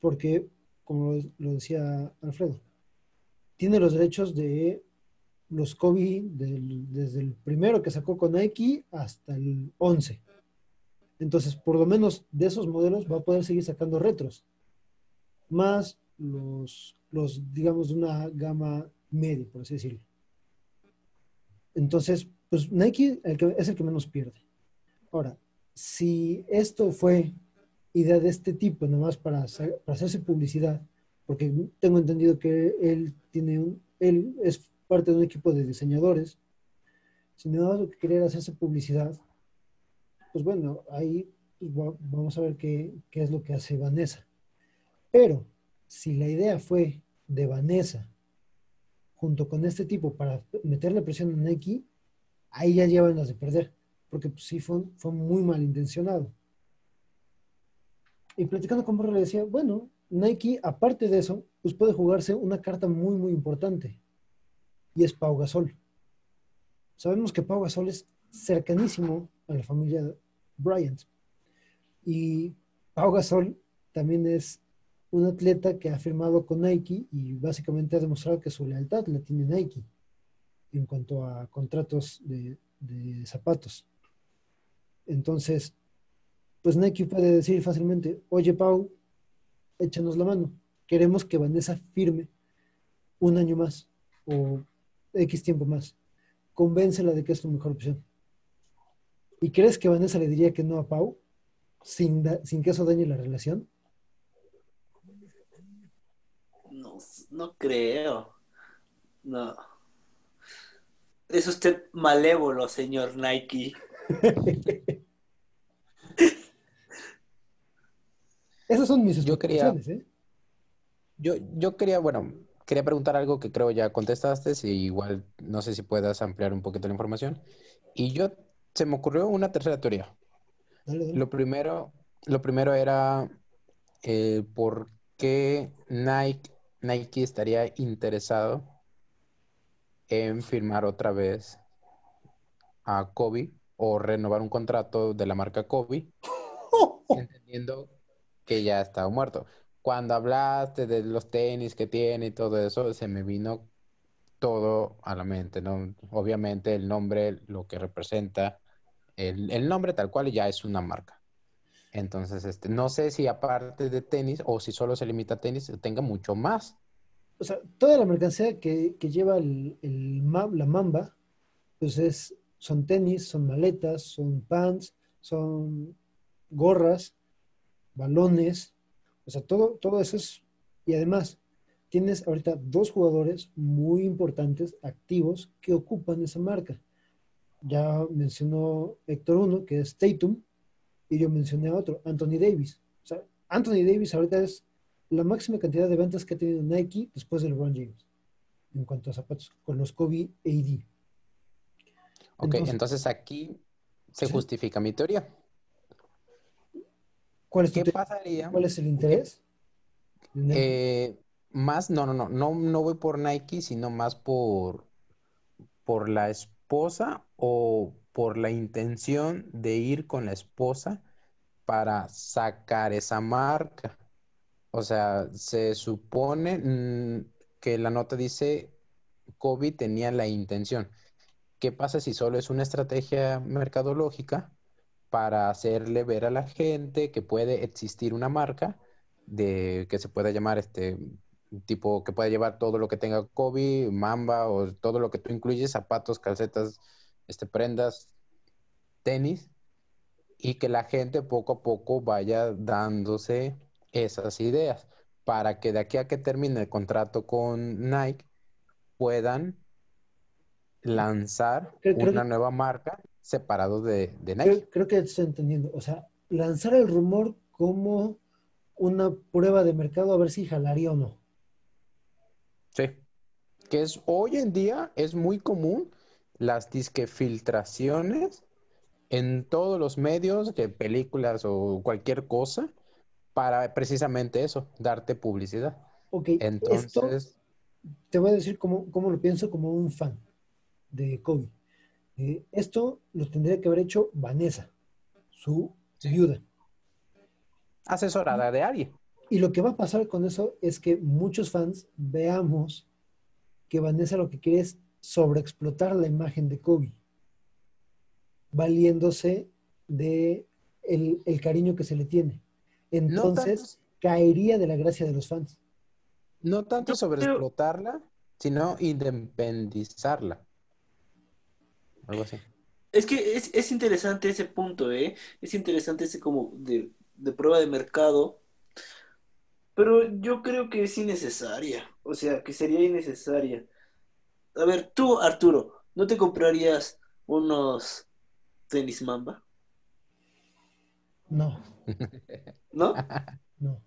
porque, como lo decía Alfredo, tiene los derechos de los Kobe desde el primero que sacó con Nike hasta el 11. Entonces, por lo menos de esos modelos va a poder seguir sacando retros más los, los, digamos, de una gama media, por así decirlo. Entonces, pues Nike es el que menos pierde. Ahora, si esto fue idea de este tipo, nada más para, para hacerse publicidad, porque tengo entendido que él tiene un, él es parte de un equipo de diseñadores, si nada más lo que quería hacerse publicidad, pues bueno, ahí pues, vamos a ver qué, qué es lo que hace Vanessa. Pero si la idea fue de Vanessa junto con este tipo para meterle presión a Nike, ahí ya llevan las de perder, porque pues, sí fue, fue muy intencionado. Y platicando con Borre le decía, bueno, Nike, aparte de eso, pues puede jugarse una carta muy, muy importante, y es Pau Gasol. Sabemos que Pau Gasol es cercanísimo a la familia Bryant, y Pau Gasol también es un atleta que ha firmado con Nike y básicamente ha demostrado que su lealtad la tiene Nike en cuanto a contratos de, zapatos. Entonces, pues Nike puede decir fácilmente, oye Pau, échanos la mano, queremos que Vanessa firme un año más o X tiempo más. Convéncela de que es tu mejor opción. ¿Y crees que Vanessa le diría que no a Pau sin, sin que eso dañe la relación? No creo. No. Es usted malévolo, señor Nike. (laughs) Esas son mis yo quería, ¿eh? yo, yo quería, bueno, quería preguntar algo que creo ya contestaste, y igual no sé si puedas ampliar un poquito la información. Y yo, se me ocurrió una tercera teoría. Lo primero, lo primero era eh, por qué Nike Nike estaría interesado en firmar otra vez a Kobe o renovar un contrato de la marca Kobe, (laughs) entendiendo que ya estaba muerto. Cuando hablaste de los tenis que tiene y todo eso, se me vino todo a la mente, ¿no? Obviamente el nombre, lo que representa, el, el nombre tal cual ya es una marca. Entonces, este, no sé si aparte de tenis o si solo se limita a tenis, tenga mucho más. O sea, toda la mercancía que, lleva la mamba, pues es, son tenis, son maletas, son pants, son gorras, balones, o sea, todo, todo eso es, y además, tienes ahorita dos jugadores muy importantes, activos, que ocupan esa marca. Ya mencionó Héctor uno, que es Tatum, y yo mencioné a otro, Anthony Davis. O sea, Anthony Davis ahorita es la máxima cantidad de ventas que ha tenido Nike después del LeBron James en cuanto a zapatos con los Kobe AD. Ok, entonces, aquí se justifica mi teoría. ¿Cuál es, ¿Qué pasaría? ¿Cuál es el interés? Eh, más, no, no, no, no, no voy por Nike, sino más por, por la esposa o por la intención de ir con la esposa para sacar esa marca. O sea, se supone mm, que la nota dice Kobe tenía la intención. ¿Qué pasa si solo es una estrategia mercadológica para hacerle ver a la gente que puede existir una marca de que se pueda llamar este tipo que pueda llevar todo lo que tenga Kobe, Mamba o todo lo que tú incluyes, zapatos, calcetas, este prendas, tenis y que la gente poco a poco vaya dándose esas ideas para que de aquí a que termine el contrato con Nike puedan lanzar Creo- una nueva marca separado de, de Nike. Creo, creo que estoy entendiendo. O sea, lanzar el rumor como una prueba de mercado a ver si jalaría o no. Sí. Que es hoy en día es muy común las disque filtraciones en todos los medios de películas o cualquier cosa para precisamente eso, darte publicidad. Ok, esto Entonces, te voy a decir cómo, cómo lo pienso como un fan de Kobe. Eh, esto lo tendría que haber hecho Vanessa, su Sí. viuda. asesorada de alguien. Y lo que va a pasar con eso es que muchos fans veamos que Vanessa lo que quiere es sobreexplotar la imagen de Kobe, valiéndose de el, el cariño que se le tiene. No Entonces, tanto, caería de la gracia de los fans. no tanto sobre explotarla, sino independizarla. Algo así. Es que es, es interesante ese punto, ¿eh? Es interesante ese como de, de prueba de mercado, pero yo creo que es innecesaria, o sea, que sería innecesaria. A ver, tú, Arturo, ¿no te comprarías unos tenis Mamba? No, ¿No? no.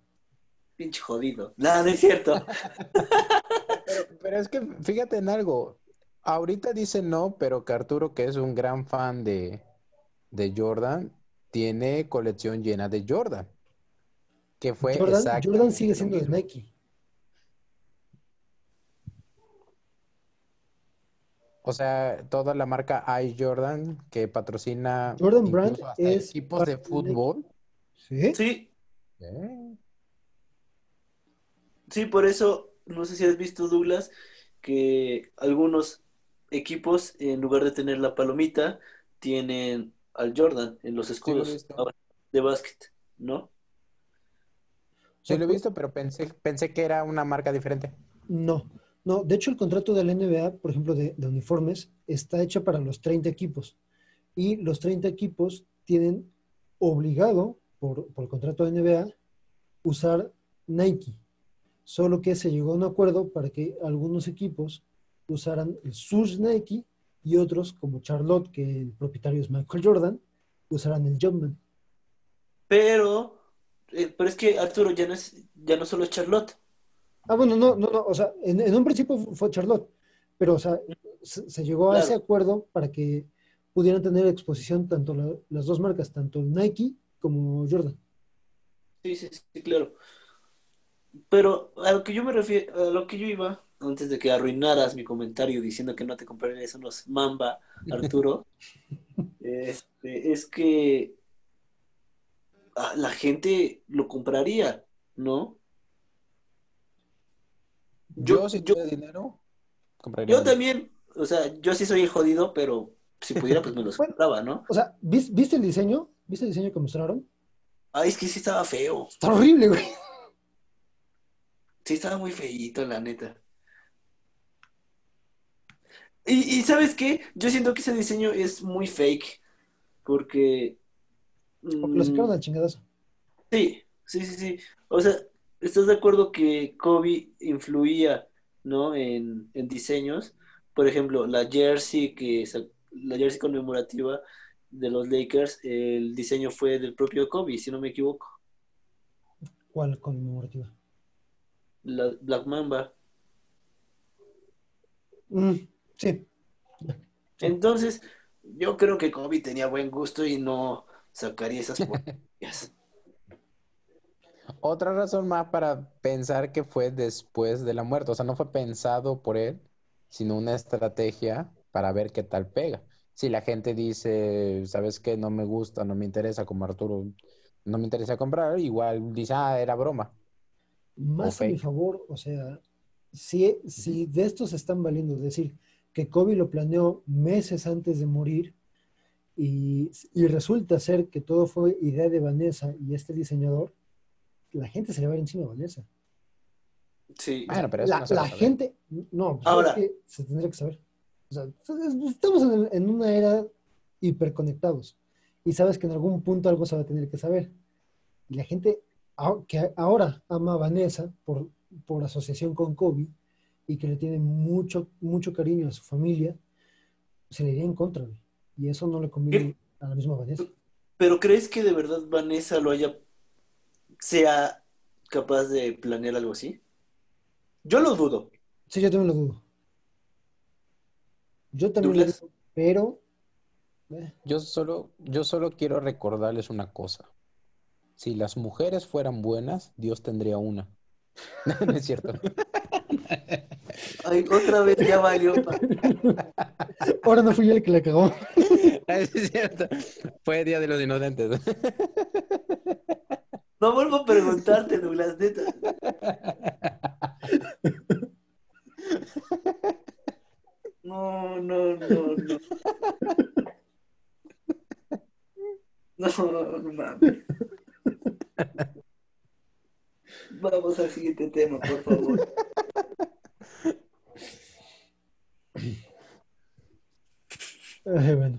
Pinche jodido. No, no es cierto. Pero, pero es que fíjate en algo. Ahorita dice no, pero que Arturo, que es un gran fan de, de Jordan, tiene colección llena de Jordan. Que fue Jordan, sigue siendo de. Nike. O sea, toda la marca I Jordan que patrocina Jordan Brand hasta es equipos de fútbol. ¿Sí? Sí, Eh, sí, por eso, no sé si has visto, Douglas, que algunos equipos, en lugar de tener la palomita, tienen al Jordan en los escudos de básquet, ¿no? Sí lo he visto, pero pensé, pensé que era una marca diferente. No, no. De hecho, el contrato de la NBA, por ejemplo, de, de uniformes, está hecho para los 30 equipos. Y los 30 equipos tienen obligado, por, por el contrato de NBA, usar Nike. Solo que se llegó a un acuerdo para que algunos equipos usaran el sus Nike y otros, como Charlotte, que el propietario es Michael Jordan, usaran el Jumpman. Pero, eh, pero es que Arturo ya no es, ya no solo es Charlotte. Ah, bueno, no, no, no, o sea, en, en un principio fu- fue Charlotte, pero, o sea, se, se llegó a ese acuerdo para que pudieran tener exposición tanto la- las dos marcas, tanto Nike como Jordan. Sí, sí, sí, claro. Pero a lo que yo me refiero, a lo que yo iba, antes de que arruinaras mi comentario diciendo que no te comprarías unos Mamba, (laughs) Arturo, este, es que la gente lo compraría, ¿no? Yo, Yo- si yo- tuviera dinero, compraría Yo uno. también, o sea, yo sí soy el jodido, pero si pudiera, pues me los Bueno. compraba, ¿no? O sea, ¿vis- ¿viste el diseño? ¿Viste el diseño que mostraron? Ay, es que sí estaba feo. Está horrible, güey. Sí, estaba muy feíto, la neta. Y, y ¿sabes qué? Yo siento que ese diseño es muy fake. Porque. Porque lo sacaron mm, al chingadazo. sí, sí, sí, sí. O sea, ¿estás de acuerdo que Kobe influía, ¿no? En, en diseños. Por ejemplo, la jersey que la jersey conmemorativa de los Lakers, el diseño fue del propio Kobe, si no me equivoco. ¿Cuál conmemorativa? La Black Mamba. Mm, sí. Entonces, yo creo que Kobe tenía buen gusto y no sacaría esas (laughs) porquerías. otra razón más para pensar que fue después de la muerte. O sea, no fue pensado por él, sino una estrategia para ver qué tal pega. Si la gente dice, ¿sabes qué? No me gusta, no me interesa, como Arturo, no me interesa comprar, igual dice, ah, era broma. Más a mi favor, o sea, si, si de esto se están valiendo, es decir, que Kobe lo planeó meses antes de morir y, y, resulta ser que todo fue idea de Vanessa y este diseñador, la gente se le va a ir encima a Vanessa. Sí. Bueno, pero eso la, no la gente, no, pues Ahora, es que se tendría que saber. O sea, estamos en, en, una era hiperconectados y sabes que en algún punto algo se va a tener que saber. Y la gente que ahora ama a Vanessa por, por asociación con Kobe y que le tiene mucho, mucho cariño a su familia, se le iría en contra. Y eso no le conviene a la misma Vanessa. ¿Pero crees que de verdad Vanessa lo haya, sea capaz de planear algo así? Yo lo dudo. Sí, yo también lo dudo. Yo también pero... Eh. Yo, solo, yo solo quiero recordarles una cosa. Si las mujeres fueran buenas, Dios tendría una. (laughs) no es cierto. Ay, otra vez ya valió. (laughs) Ahora no fui yo el que la cagó. (laughs) es cierto. Fue Día de los Inocentes. No vuelvo a preguntarte, Douglas, neta. No, no, no, no. No, no mames. Vamos al siguiente tema, por favor. bueno.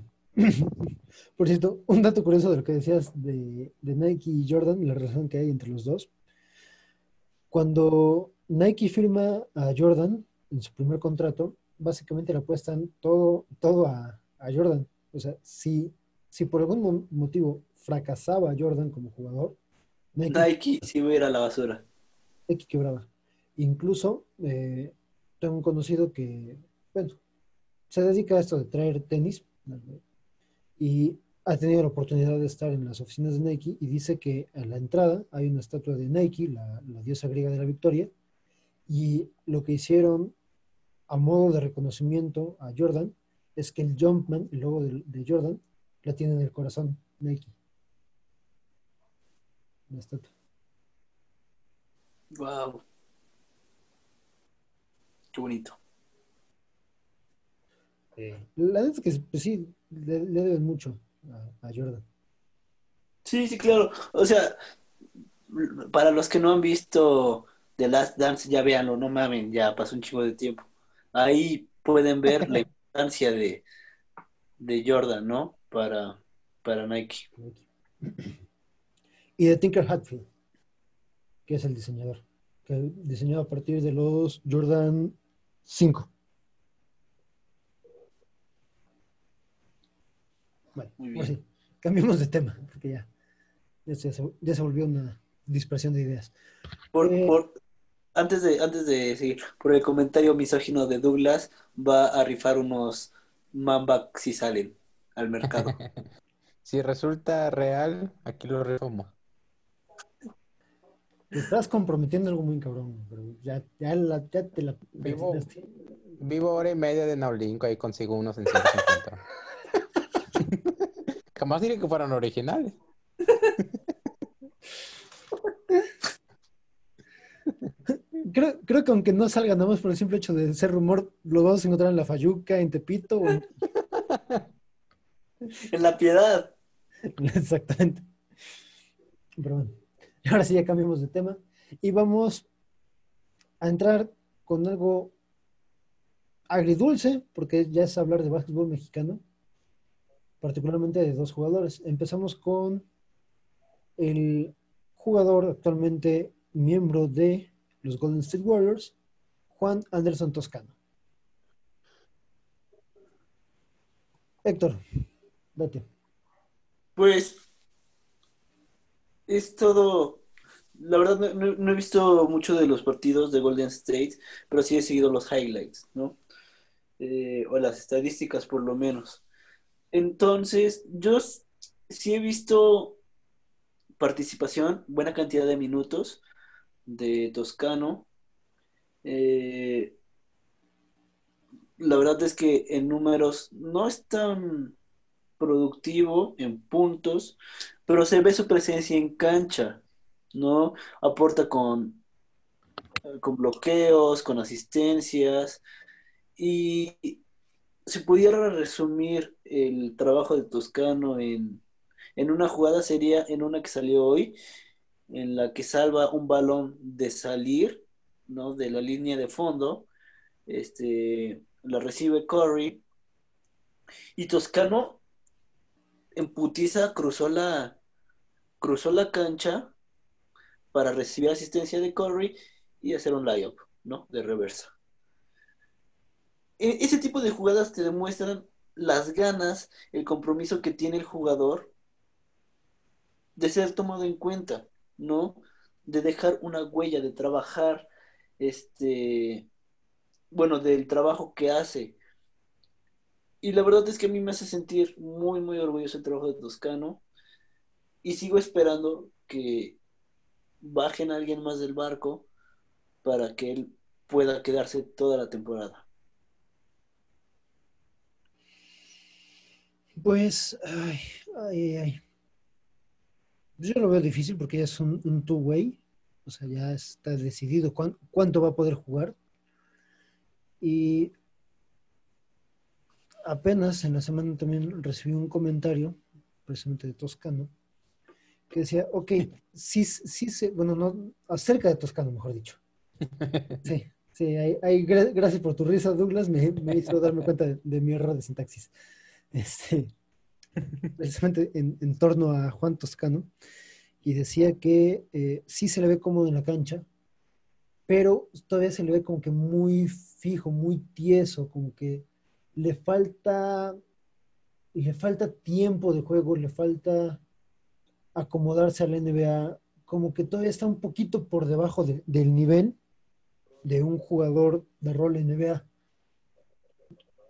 Por cierto, un dato curioso de lo que decías de, Nike y Jordan, la relación que hay entre los dos. Cuando Nike firma a Jordan en su primer contrato, básicamente le apuestan todo, todo a, Jordan. O sea, si, si por algún motivo fracasaba Jordan como jugador, Nike, Nike se iba a ir a la basura. Nike quebraba. Incluso eh, tengo un conocido que, bueno, se dedica a esto de traer tenis y ha tenido la oportunidad de estar en las oficinas de Nike y dice que a la entrada hay una estatua de Nike, la, diosa griega de la victoria, y lo que hicieron a modo de reconocimiento a Jordan es que el Jumpman, el logo de, de Jordan, la tiene en el corazón Nike. La estatua. Wow. Qué bonito. la verdad es que pues, sí, le, deben mucho a, Jordan. Sí, sí, claro. O sea, para los que no han visto The Last Dance, ya véanlo, no mamen, ya pasó un chingo de tiempo. Ahí pueden ver la importancia de, de Jordan, ¿no? Para, para Nike. Y de Tinker Hatfield, que es el diseñador, que diseñó a partir de los Jordan 5. Bueno, pues sí, cambiemos de tema, porque ya, ya, se, volvió una dispersión de ideas. Por, eh, por, antes, de, antes de seguir, por el comentario misógino de Douglas, va a rifar unos Mamba si salen al mercado. (laughs) si resulta real, aquí lo rifamos. estás comprometiendo algo muy cabrón, pero ya, ya, la, ya te la... Vivo, vivo hora y media de Naulinco, ahí consigo unos en 150. (laughs) Jamás diré que fueran originales. (laughs) Creo, creo, que aunque no salga nada más por el simple hecho de ser rumor, lo vamos a encontrar en la Fayuca, en Tepito. en... (laughs) en la Piedad. (laughs) Exactamente. Pero bueno, ahora sí ya cambiamos de tema y vamos a entrar con algo agridulce, porque ya es hablar de básquetbol mexicano particularmente de dos jugadores. Empezamos con el jugador actualmente miembro de los Golden State Warriors, Juan Anderson Toscano. Héctor, date. Pues es todo. La verdad, no, he visto mucho de los partidos de Golden State, pero sí he seguido los highlights, ¿no? Eh, o las estadísticas, por lo menos. Entonces, yo sí he visto participación, buena cantidad de minutos de Toscano. Eh, la verdad es que en números no es tan productivo en puntos, pero se ve su presencia en cancha, ¿no? Aporta con, con bloqueos, con asistencias, y si pudiera resumir el trabajo de Toscano en, en una jugada sería en una que salió hoy, en la que salva un balón de salir, ¿no? De la línea de fondo, este, la recibe Curry, y Toscano en putiza cruzó la, cruzó la cancha para recibir asistencia de Curry y hacer un layup, ¿no? De reversa. E, ese tipo de jugadas te demuestran las ganas, el compromiso que tiene el jugador de ser tomado en cuenta, ¿no? De dejar una huella, de trabajar, este, bueno, del trabajo que hace. Y la verdad es que a mí me hace sentir muy, muy orgulloso el trabajo de Toscano. Y sigo esperando que bajen a alguien más del barco para que él pueda quedarse toda la temporada. Pues, ay, ay, ay. Yo lo veo difícil porque ya es un, two-way, o sea, ya está decidido cuánto va a poder jugar. Y apenas en la semana también recibí un comentario, precisamente de Toscano, que decía, ok, sí, sí, se, bueno, no, acerca de Toscano, mejor dicho. (laughs) Sí, sí, hay, gracias por tu risa, Douglas, me, hizo darme cuenta de, mi error de sintaxis. Este, (laughs) precisamente en, torno a Juan Toscano, y decía que eh, sí se le ve cómodo en la cancha, pero todavía se le ve como que muy fijo, muy tieso, como que le falta, le falta tiempo de juego, le falta acomodarse a la NBA, como que todavía está un poquito por debajo del nivel de un jugador de rol NBA.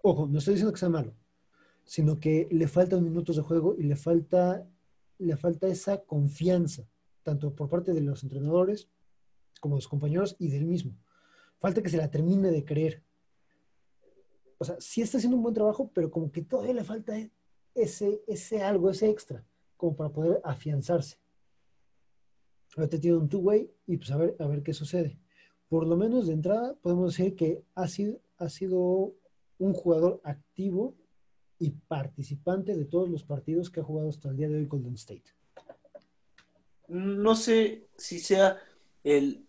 Ojo, no estoy diciendo que sea malo, sino que le faltan minutos de juego y le falta, le falta esa confianza, tanto por parte de los entrenadores como de los compañeros y del mismo. Falta que se la termine de creer. O sea, sí está haciendo un buen trabajo, pero como que todavía le falta ese, ese algo, ese extra, como para poder afianzarse. Ahorita tiene un two-way y pues a ver, a ver qué sucede. Por lo menos de entrada podemos decir que ha sido, ha sido un jugador activo y participante de todos los partidos que ha jugado hasta el día de hoy Golden State. No sé si sea el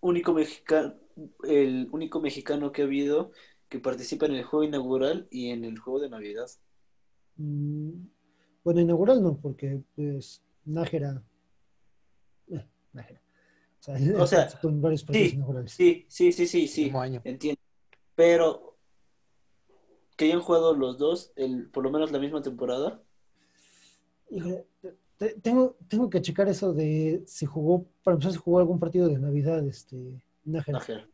único mexicano, el único mexicano que ha habido que participa en el juego inaugural y en el juego de Navidad. Mm, bueno, inaugural no, porque pues Nájera. Eh, Nájera. O sea, con (laughs) varios partidos sí, inaugurales. Sí, sí, sí, sí, sí. Entiendo. Pero que hayan jugado los dos, el, por lo menos la misma temporada? Híjole, tengo, tengo que checar eso de si jugó, para empezar, si jugó algún partido de Navidad, este, Nájera.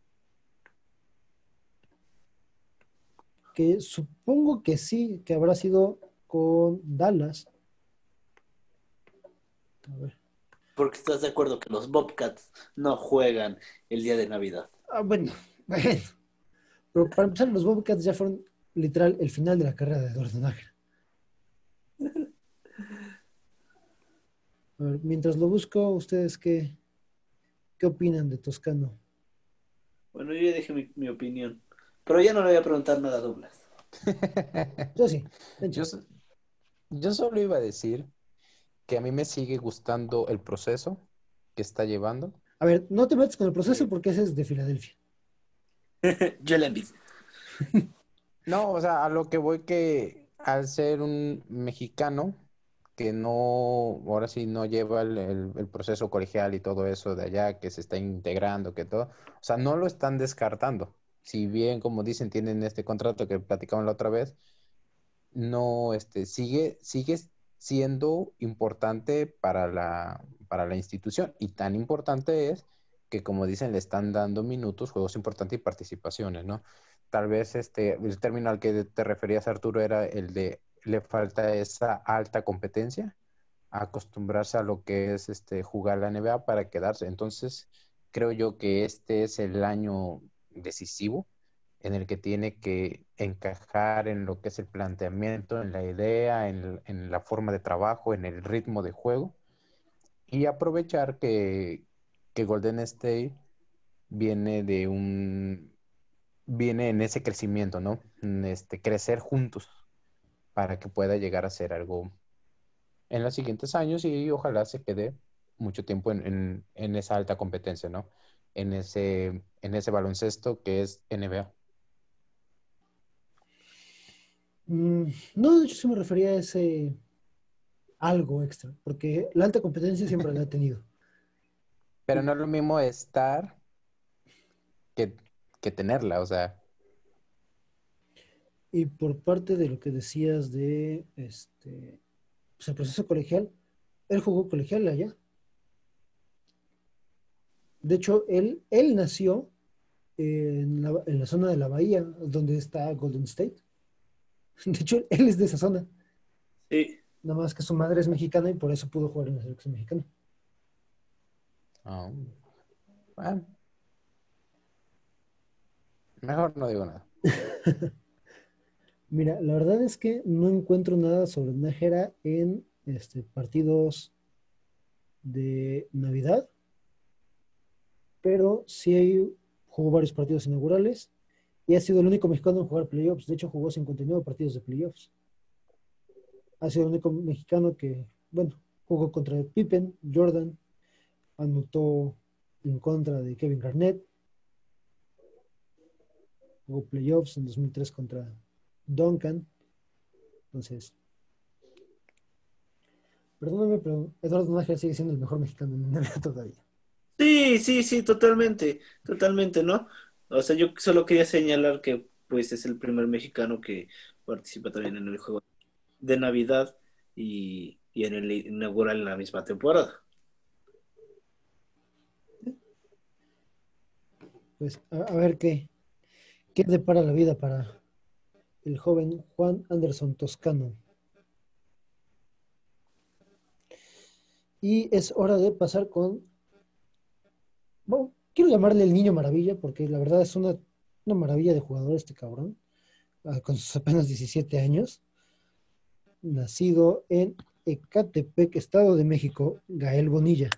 Que supongo que sí, que habrá sido con Dallas. A ver. Porque estás de acuerdo que los Bobcats no juegan el día de Navidad. Ah, bueno, (laughs) bueno. Pero para empezar, los Bobcats ya fueron literal el final de la carrera de Eduardo Nájera. mientras lo busco, ¿ustedes qué, qué opinan de Toscano? Bueno, yo ya dije mi, opinión, pero ya no le voy a preguntar nada a Douglas. (laughs) yo sí. Yo, yo solo iba a decir que a mí me sigue gustando el proceso que está llevando. A ver, no te metas con el proceso porque ese es de Filadelfia. (laughs) yo le envidio. (laughs) No, o sea, a lo que voy que al ser un mexicano que no, ahora sí no lleva el, proceso colegial y todo eso de allá, que se está integrando, que todo, o sea, no lo están descartando. Si bien, como dicen, tienen este contrato que platicamos la otra vez, no, este, sigue, sigue siendo importante para la, para la institución y tan importante es que, como dicen, le están dando minutos, juegos importantes y participaciones, ¿no? Tal vez este, el término al que te referías, Arturo, era el de le falta esa alta competencia. acostumbrarse a lo que es este jugar la NBA para quedarse. Entonces, creo yo que este es el año decisivo en el que tiene que encajar en lo que es el planteamiento, en la idea, en, en la forma de trabajo, en el ritmo de juego y aprovechar que, que Golden State viene de un viene en ese crecimiento, ¿no? Este, crecer juntos para que pueda llegar a ser algo en los siguientes años y ojalá se quede mucho tiempo en, esa alta competencia, ¿no? En ese, en ese baloncesto que es NBA. Mm, no, yo sí me refería a ese algo extra, porque la alta competencia siempre la ha tenido. Pero no es lo mismo estar que, que tenerla, o sea. Y por parte de lo que decías de este pues, el proceso colegial, él jugó colegial allá. De hecho, él, él nació en la, en la, zona de la bahía, donde está Golden State. (laughs) De hecho, él es de esa zona. Sí. Nada más que su madre es mexicana y por eso pudo jugar en la selección mexicana. Oh. Bueno. Mejor no digo nada. (laughs) Mira, la verdad es que no encuentro nada sobre Nájera en este, partidos de Navidad, pero sí jugó varios partidos inaugurales y ha sido el único mexicano en jugar playoffs. De hecho, jugó 59 partidos de playoffs. Ha sido el único mexicano que, bueno, jugó contra Pippen, Jordan, anotó en contra de Kevin Garnett, jugó playoffs en 2003 contra Duncan. Entonces, perdóname, pero Eduardo Nájera sigue siendo el mejor mexicano en NBA (laughs) todavía. Sí, sí, sí, totalmente, totalmente, ¿no? O sea, yo solo quería señalar que pues es el primer mexicano que participa también en el juego de Navidad y, en el inaugural en la misma temporada. Pues a, ver qué, qué depara la vida para, el joven Juan Anderson Toscano. Y es hora de pasar con, bueno, quiero llamarle el niño maravilla, porque la verdad es una, maravilla de jugador este cabrón, ah, con sus apenas 17 años, nacido en Ecatepec, Estado de México, Gael Bonilla.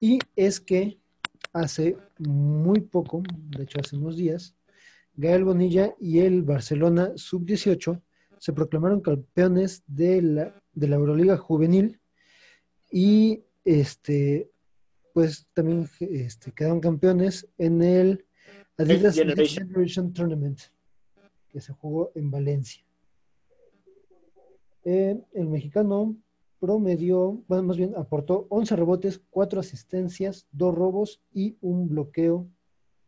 Y es que hace muy poco, de hecho hace unos días, Gael Bonilla y el Barcelona Sub-18 se proclamaron campeones de la, de la Euroliga Juvenil y este pues también este, quedaron campeones en el Adidas Generation. Tournament que se jugó en Valencia. Eh, el mexicano promedió, bueno, más bien aportó 11 rebotes, 4 asistencias, 2 robos y un bloqueo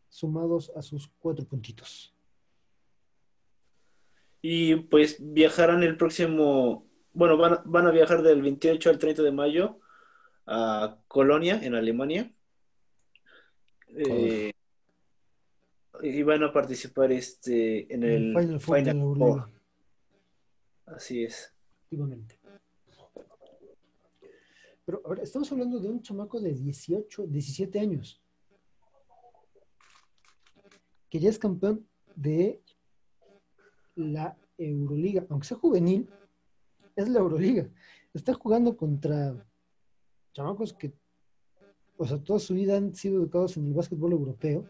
sumados a sus cuatro puntitos. Y pues viajarán el próximo, bueno, van, a viajar del 28 al 30 de mayo a Colonia, en Alemania. Eh, y van a participar este en el, Final, Four. Así es. Pero, a ver, estamos hablando de un chamaco de 18, 17 años que ya es campeón de la Euroliga, aunque sea juvenil, es la Euroliga. Está jugando contra chamacos que, o sea, toda su vida han sido educados en el básquetbol europeo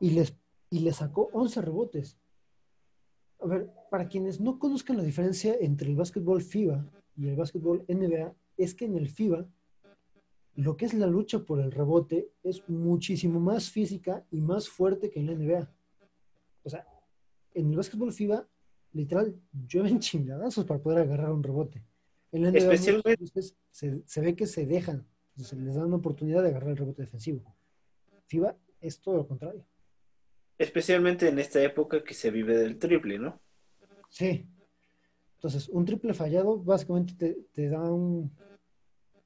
y les, y les sacó 11 rebotes. A ver, para quienes no conozcan la diferencia entre el básquetbol FIBA y el básquetbol NBA, es que en el FIBA lo que es la lucha por el rebote es muchísimo más física y más fuerte que en la NBA. O sea, en el básquetbol FIBA, literal, llueven (laughs) chingadazos para poder agarrar un rebote. En la NBA Especialmente... se, se, ve que se dejan, se les da una oportunidad de agarrar el rebote defensivo. FIBA es todo lo contrario. Especialmente en esta época que se vive del triple, ¿no? Sí. Entonces, un triple fallado básicamente te, te da un,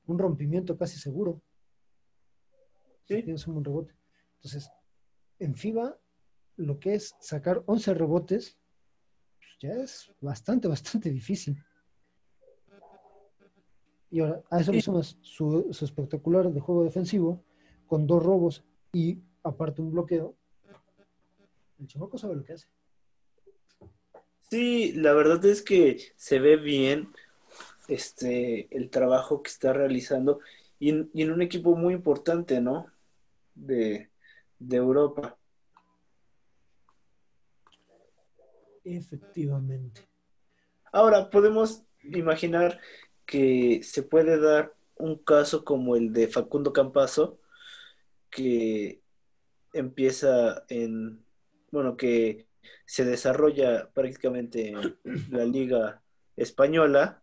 un rompimiento casi seguro. Sí. tienes un rebote. Entonces, en FIBA, lo que es sacar 11 rebotes, pues ya es bastante, bastante difícil. Y ahora, a eso le sumas su, su espectacular de juego defensivo, con dos robos y aparte un bloqueo. El chamaco sabe lo que hace. Sí, la verdad es que se ve bien este el trabajo que está realizando y en, y en un equipo muy importante, ¿no? De, de Europa. Efectivamente. Ahora, podemos imaginar que se puede dar un caso como el de Facundo Campazo, que empieza en, bueno, que se desarrolla prácticamente en la liga española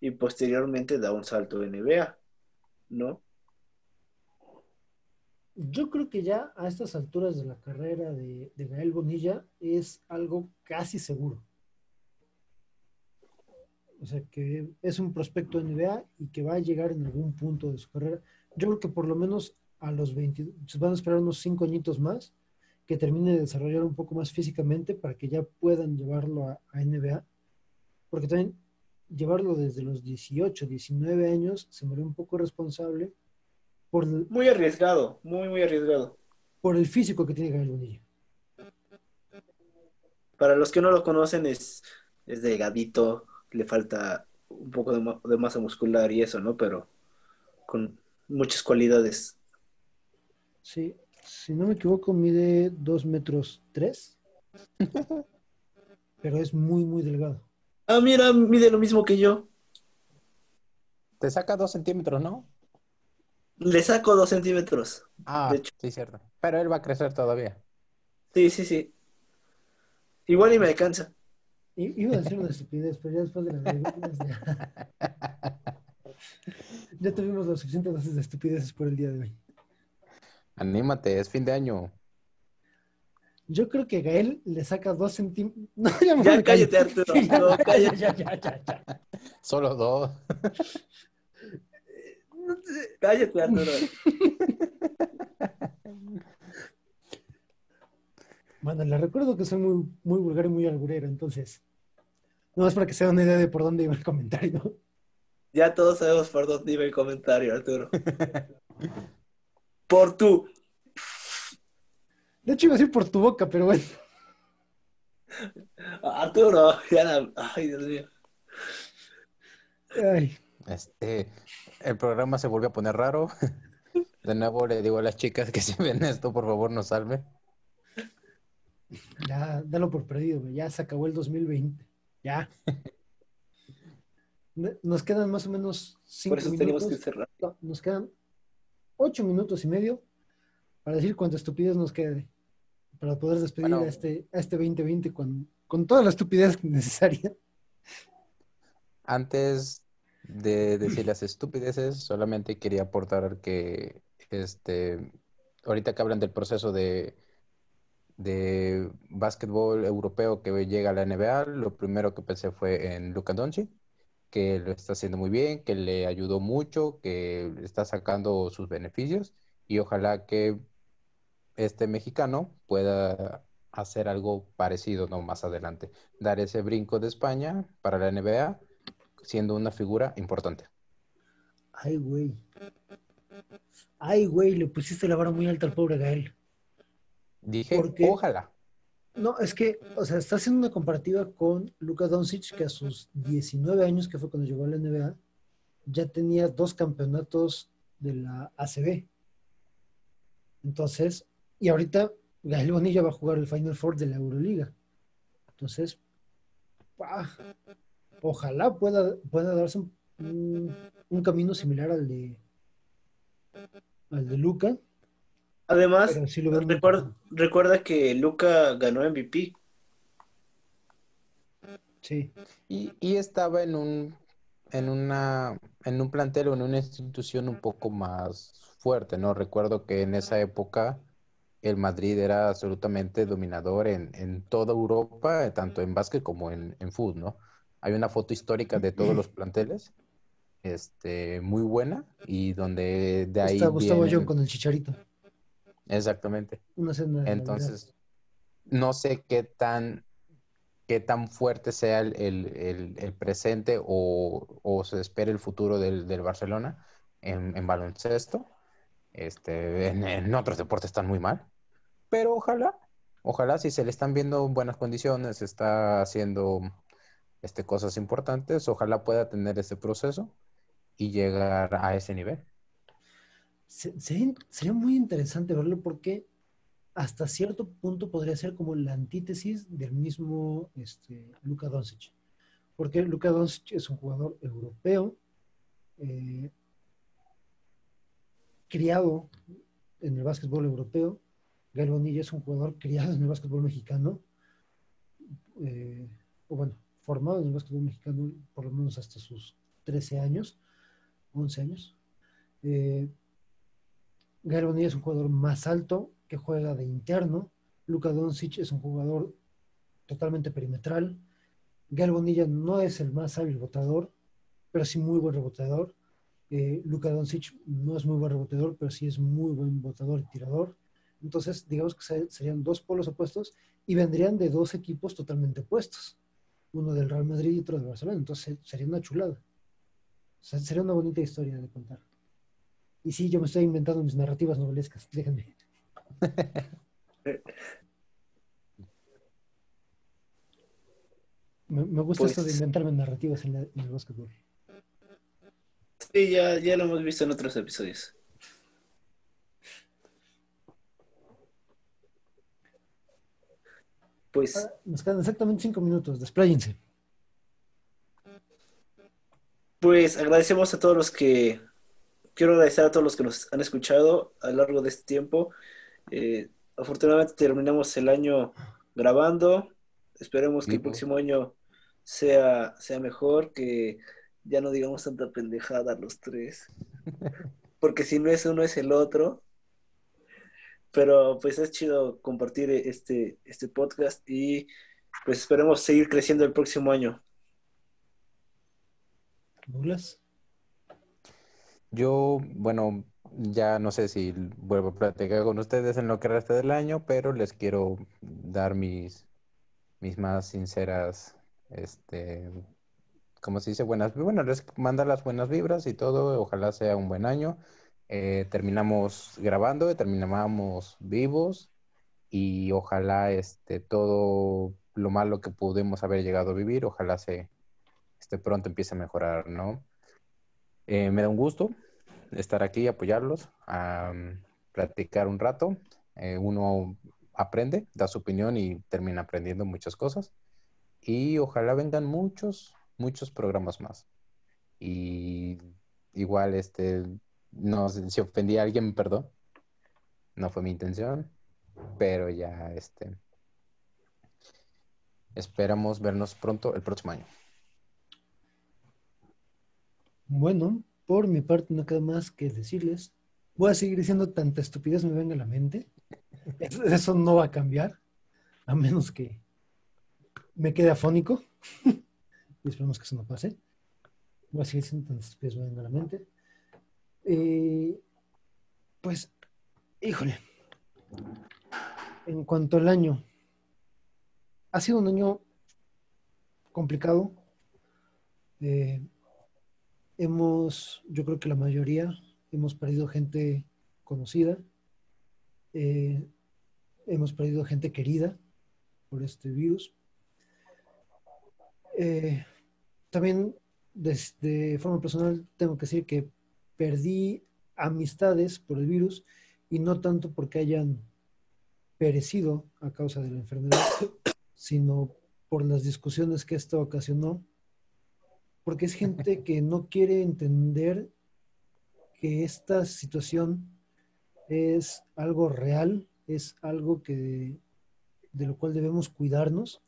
y posteriormente da un salto en NBA, ¿no? Yo creo que ya a estas alturas de la carrera de, de Gael Bonilla es algo casi seguro. O sea, que es un prospecto NBA y que va a llegar en algún punto de su carrera. Yo creo que por lo menos a los 20, se van a esperar unos 5 añitos más que termine de desarrollar un poco más físicamente para que ya puedan llevarlo a, a NBA. Porque también llevarlo desde los 18, 19 años se me ve un poco responsable por Muy arriesgado, muy, muy arriesgado. por el físico que tiene Gael Bonilla. Para los que no lo conocen, es, es delgadito, le falta un poco de, de masa muscular y eso, ¿no? Pero con muchas cualidades. Sí, si no me equivoco, mide 2 metros 3. (laughs) pero es muy, muy delgado. Ah, mira, mide lo mismo que yo. Te saca dos centímetros, ¿no? Le saco dos centímetros. Ah, De hecho. sí, cierto. Pero él va a crecer todavía. Sí, sí, sí. Igual y me alcanza. I- Iba a decir una estupidez, pero ya después de la vergüenza ya. (laughs) Ya tuvimos lo suficientes dosis de estupideces por el día de hoy. Anímate, es fin de año. Yo creo que Gael le saca dos centímetros. (laughs) No, ya me cállate, Arturo. (laughs) Ya, No, ya, cállate. ya, ya, ya, ya. Solo dos. (laughs) Cállate, Arturo. Bueno, les recuerdo que soy muy, muy vulgar y muy alburero, entonces. No es para que se den una idea de por dónde iba el comentario. Ya todos sabemos por dónde iba el comentario, Arturo. Por tú. De hecho, iba a decir por tu boca, pero bueno. Arturo, ya la- Ay, Dios mío. Ay, Este, el programa se volvió a poner raro. De nuevo le digo a las chicas que si ven esto, por favor, nos salve. ya, dalo por perdido. Ya se acabó el 2020. Ya. Nos quedan más o menos cinco Por eso tenemos minutos. que cerrar. No, nos quedan ocho minutos y medio para decir cuánta estupidez nos quede. Para poder despedir Bueno. a, este, a este 2020 con, con toda la estupidez (laughs) necesaria. Antes de decir las estupideces, solamente quería aportar que este, ahorita que hablan del proceso de, de básquetbol europeo que llega a la NBA, lo primero que pensé fue en Luka Doncic, que lo está haciendo muy bien, que le ayudó mucho, que está sacando sus beneficios y ojalá que este mexicano pueda hacer algo parecido, ¿no? Más adelante, dar ese brinco de España para la NBA siendo una figura importante. Ay, güey. Ay, güey, le pusiste la vara muy alta al pobre Gael. Dije, ¿Por qué? ojalá. No, es que, o sea, está haciendo una comparativa con Luka Doncic, que a sus 19 años, que fue cuando llegó a la NBA, ya tenía dos campeonatos de la ACB. Entonces, y ahorita Gael Bonilla va a jugar el Final Four de la Euroliga. Entonces, ojalá pueda, pueda darse un, un- un camino similar al de al de Luca, Además, sí recuerda, recuerda que Luca ganó MVP. Sí. Y, y estaba en un, en una, en un plantel o en una institución un poco más fuerte, ¿no? Recuerdo que en esa época el Madrid era absolutamente dominador en, en toda Europa, eh, tanto en básquet como en, en fútbol, ¿no? Hay una foto histórica de todos los planteles, este, muy buena, y donde de ahí Está Gustavo vienen- John con el chicharito. Exactamente. Una. Entonces, no sé qué tan qué tan fuerte sea el, presente o, se espera el futuro del, Barcelona en, baloncesto. Este, en, otros deportes están muy mal, pero ojalá, ojalá si se le están viendo buenas condiciones, está haciendo este, cosas importantes, ojalá pueda tener ese proceso y llegar a ese nivel. Sería, muy interesante verlo porque hasta cierto punto podría ser como la antítesis del mismo este, Luka Doncic. Porque Luka Doncic es un jugador europeo, eh, criado en el básquetbol europeo. Gael Bonilla es un jugador criado en el básquetbol mexicano. Eh, o bueno, formado en el básquetbol mexicano por lo menos hasta sus 13 años, 11 años. Eh, Bonilla es un jugador más alto que juega de interno. Luka Doncic es un jugador totalmente perimetral. Gael Bonilla no es el más hábil votador, pero sí muy buen rebotador. Eh, Luka Doncic no es muy buen rebotador, pero sí es muy buen votador y tirador. Entonces, digamos que serían dos polos opuestos y vendrían de dos equipos totalmente opuestos uno del Real Madrid y otro del Barcelona. Entonces sería una chulada. sería una bonita historia de contar. Y sí, yo me estoy inventando mis narrativas novelescas, déjenme. (laughs) me, gusta esto de pues inventarme narrativas en, el básquetbol. Sí, ya, ya lo hemos visto en otros episodios. Pues. Ah, nos quedan exactamente cinco minutos. Despláyense. Pues agradecemos a todos los que. Quiero agradecer a todos los que nos han escuchado a lo largo de este tiempo. Eh, afortunadamente terminamos el año grabando. Esperemos que el próximo año sea, sea mejor, que ya no digamos tanta pendejada los tres. (laughs) Porque si no es uno, es el otro. Pero pues es chido compartir este, este podcast y pues esperemos seguir creciendo el próximo año. Douglas. Yo, bueno, ya no sé si vuelvo a platicar con ustedes en lo que resta del año, pero les quiero dar mis, mis más sinceras, este, como se dice, buenas, bueno, les manda las buenas vibras y todo, ojalá sea un buen año. Eh, terminamos grabando, terminamos vivos y ojalá este, todo lo malo que pudimos haber llegado a vivir, ojalá se este, pronto empiece a mejorar, ¿no? Eh, me da un gusto estar aquí, apoyarlos, a platicar un rato. Eh, uno aprende, da su opinión y termina aprendiendo muchas cosas. Y ojalá vengan muchos, muchos programas más. Y igual, este, no, si ofendí a alguien, perdón. No fue mi intención. Pero ya, este. Esperamos vernos pronto el próximo año. Bueno, por mi parte no queda más que decirles. Voy a seguir diciendo tanta estupidez me venga a la mente. Eso no va a cambiar. A menos que me quede afónico. (laughs) y esperemos que eso no pase. Voy a seguir diciendo tanta estupidez me venga a la mente. Eh, pues, híjole, en cuanto al año, ha sido un año complicado. Eh, hemos, yo creo que la mayoría, hemos perdido gente conocida, eh, hemos perdido gente querida por este virus. también de forma personal tengo que decir que perdí amistades por el virus y no tanto porque hayan perecido a causa de la enfermedad, (coughs) sino por las discusiones que esto ocasionó, porque es gente (laughs) que no quiere entender que esta situación es algo real, es algo que de lo cual debemos cuidarnos,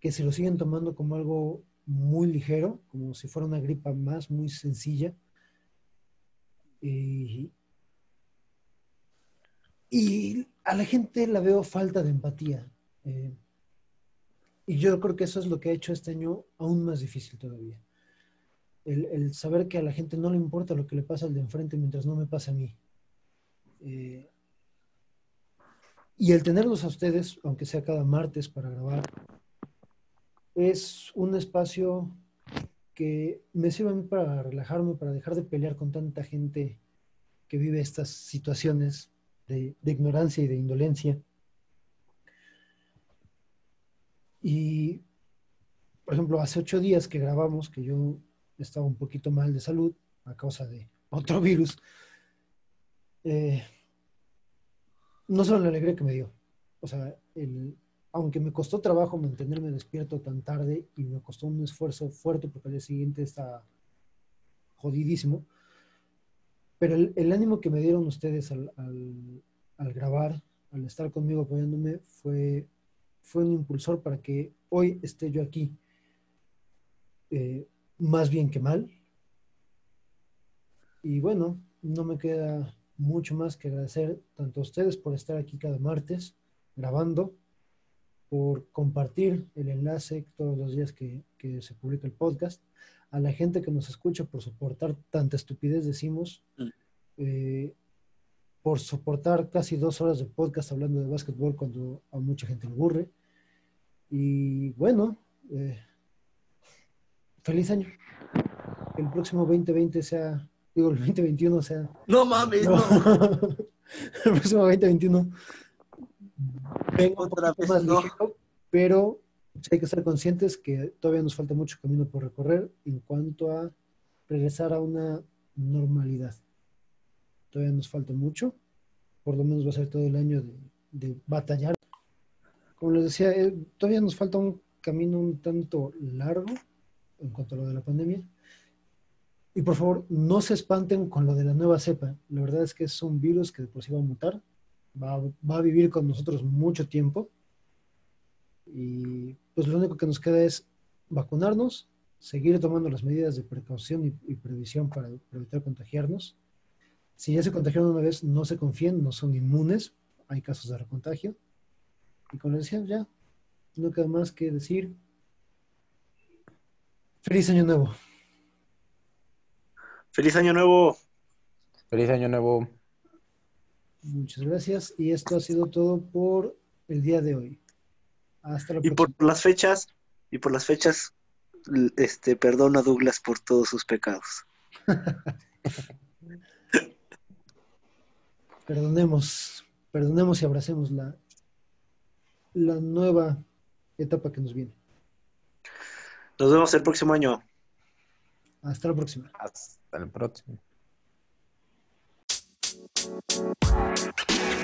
que se lo siguen tomando como algo muy ligero, como si fuera una gripa más, muy sencilla, y, a la gente la veo falta de empatía. Eh, y yo creo que eso es lo que ha hecho este año aún más difícil todavía. El, saber que a la gente no le importa lo que le pasa al de enfrente mientras no me pasa a mí. Eh, y el tenerlos a ustedes, aunque sea cada martes para grabar, es un espacio que me sirve a mí para relajarme, para dejar de pelear con tanta gente que vive estas situaciones de, ignorancia y de indolencia. Y, por ejemplo, hace ocho días que grabamos, que yo estaba un poquito mal de salud a causa de otro virus, eh, no solo la alegría que me dio, o sea, el, aunque me costó trabajo mantenerme despierto tan tarde y me costó un esfuerzo fuerte porque al día siguiente está jodidísimo, pero el, ánimo que me dieron ustedes al, grabar, al estar conmigo apoyándome, fue, fue un impulsor para que hoy esté yo aquí, eh, más bien que mal. Y bueno, no me queda mucho más que agradecer tanto a ustedes por estar aquí cada martes grabando, por compartir el enlace todos los días que, que, se publica el podcast, a la gente que nos escucha por soportar tanta estupidez, decimos, mm. eh, por soportar casi dos horas de podcast hablando de básquetbol cuando a mucha gente le aburre. Y bueno, eh, feliz año. Que el próximo 2020 sea digo, el 2021 sea... No mames, no. (laughs) el próximo 2021 vengo otra vez más no. pero hay que ser conscientes que todavía nos falta mucho camino por recorrer en cuanto a regresar a una normalidad. Todavía nos falta mucho, por lo menos va a ser todo el año de, de batallar. Como les decía, eh, todavía nos falta un camino un tanto largo en cuanto a lo de la pandemia, y por favor, no se espanten con lo de la nueva cepa. La verdad es que es un virus que de por sí va a mutar, va, va, a vivir con nosotros mucho tiempo. Y pues lo único que nos queda es vacunarnos, seguir tomando las medidas de precaución y, previsión para, evitar contagiarnos. Si ya se contagiaron una vez, no se confíen, no son inmunes, hay casos de recontagio. Y como les decía, ya no queda más que decir feliz año nuevo. Feliz año nuevo. Feliz año nuevo. Muchas gracias. Y esto ha sido todo por el día de hoy. Hasta la y por las fechas, y por las fechas, este, perdona a Douglas por todos sus pecados. (laughs) perdonemos, perdonemos y abracemos la, la nueva etapa que nos viene. Nos vemos el próximo año. Hasta la próxima. Hasta el próximo. Música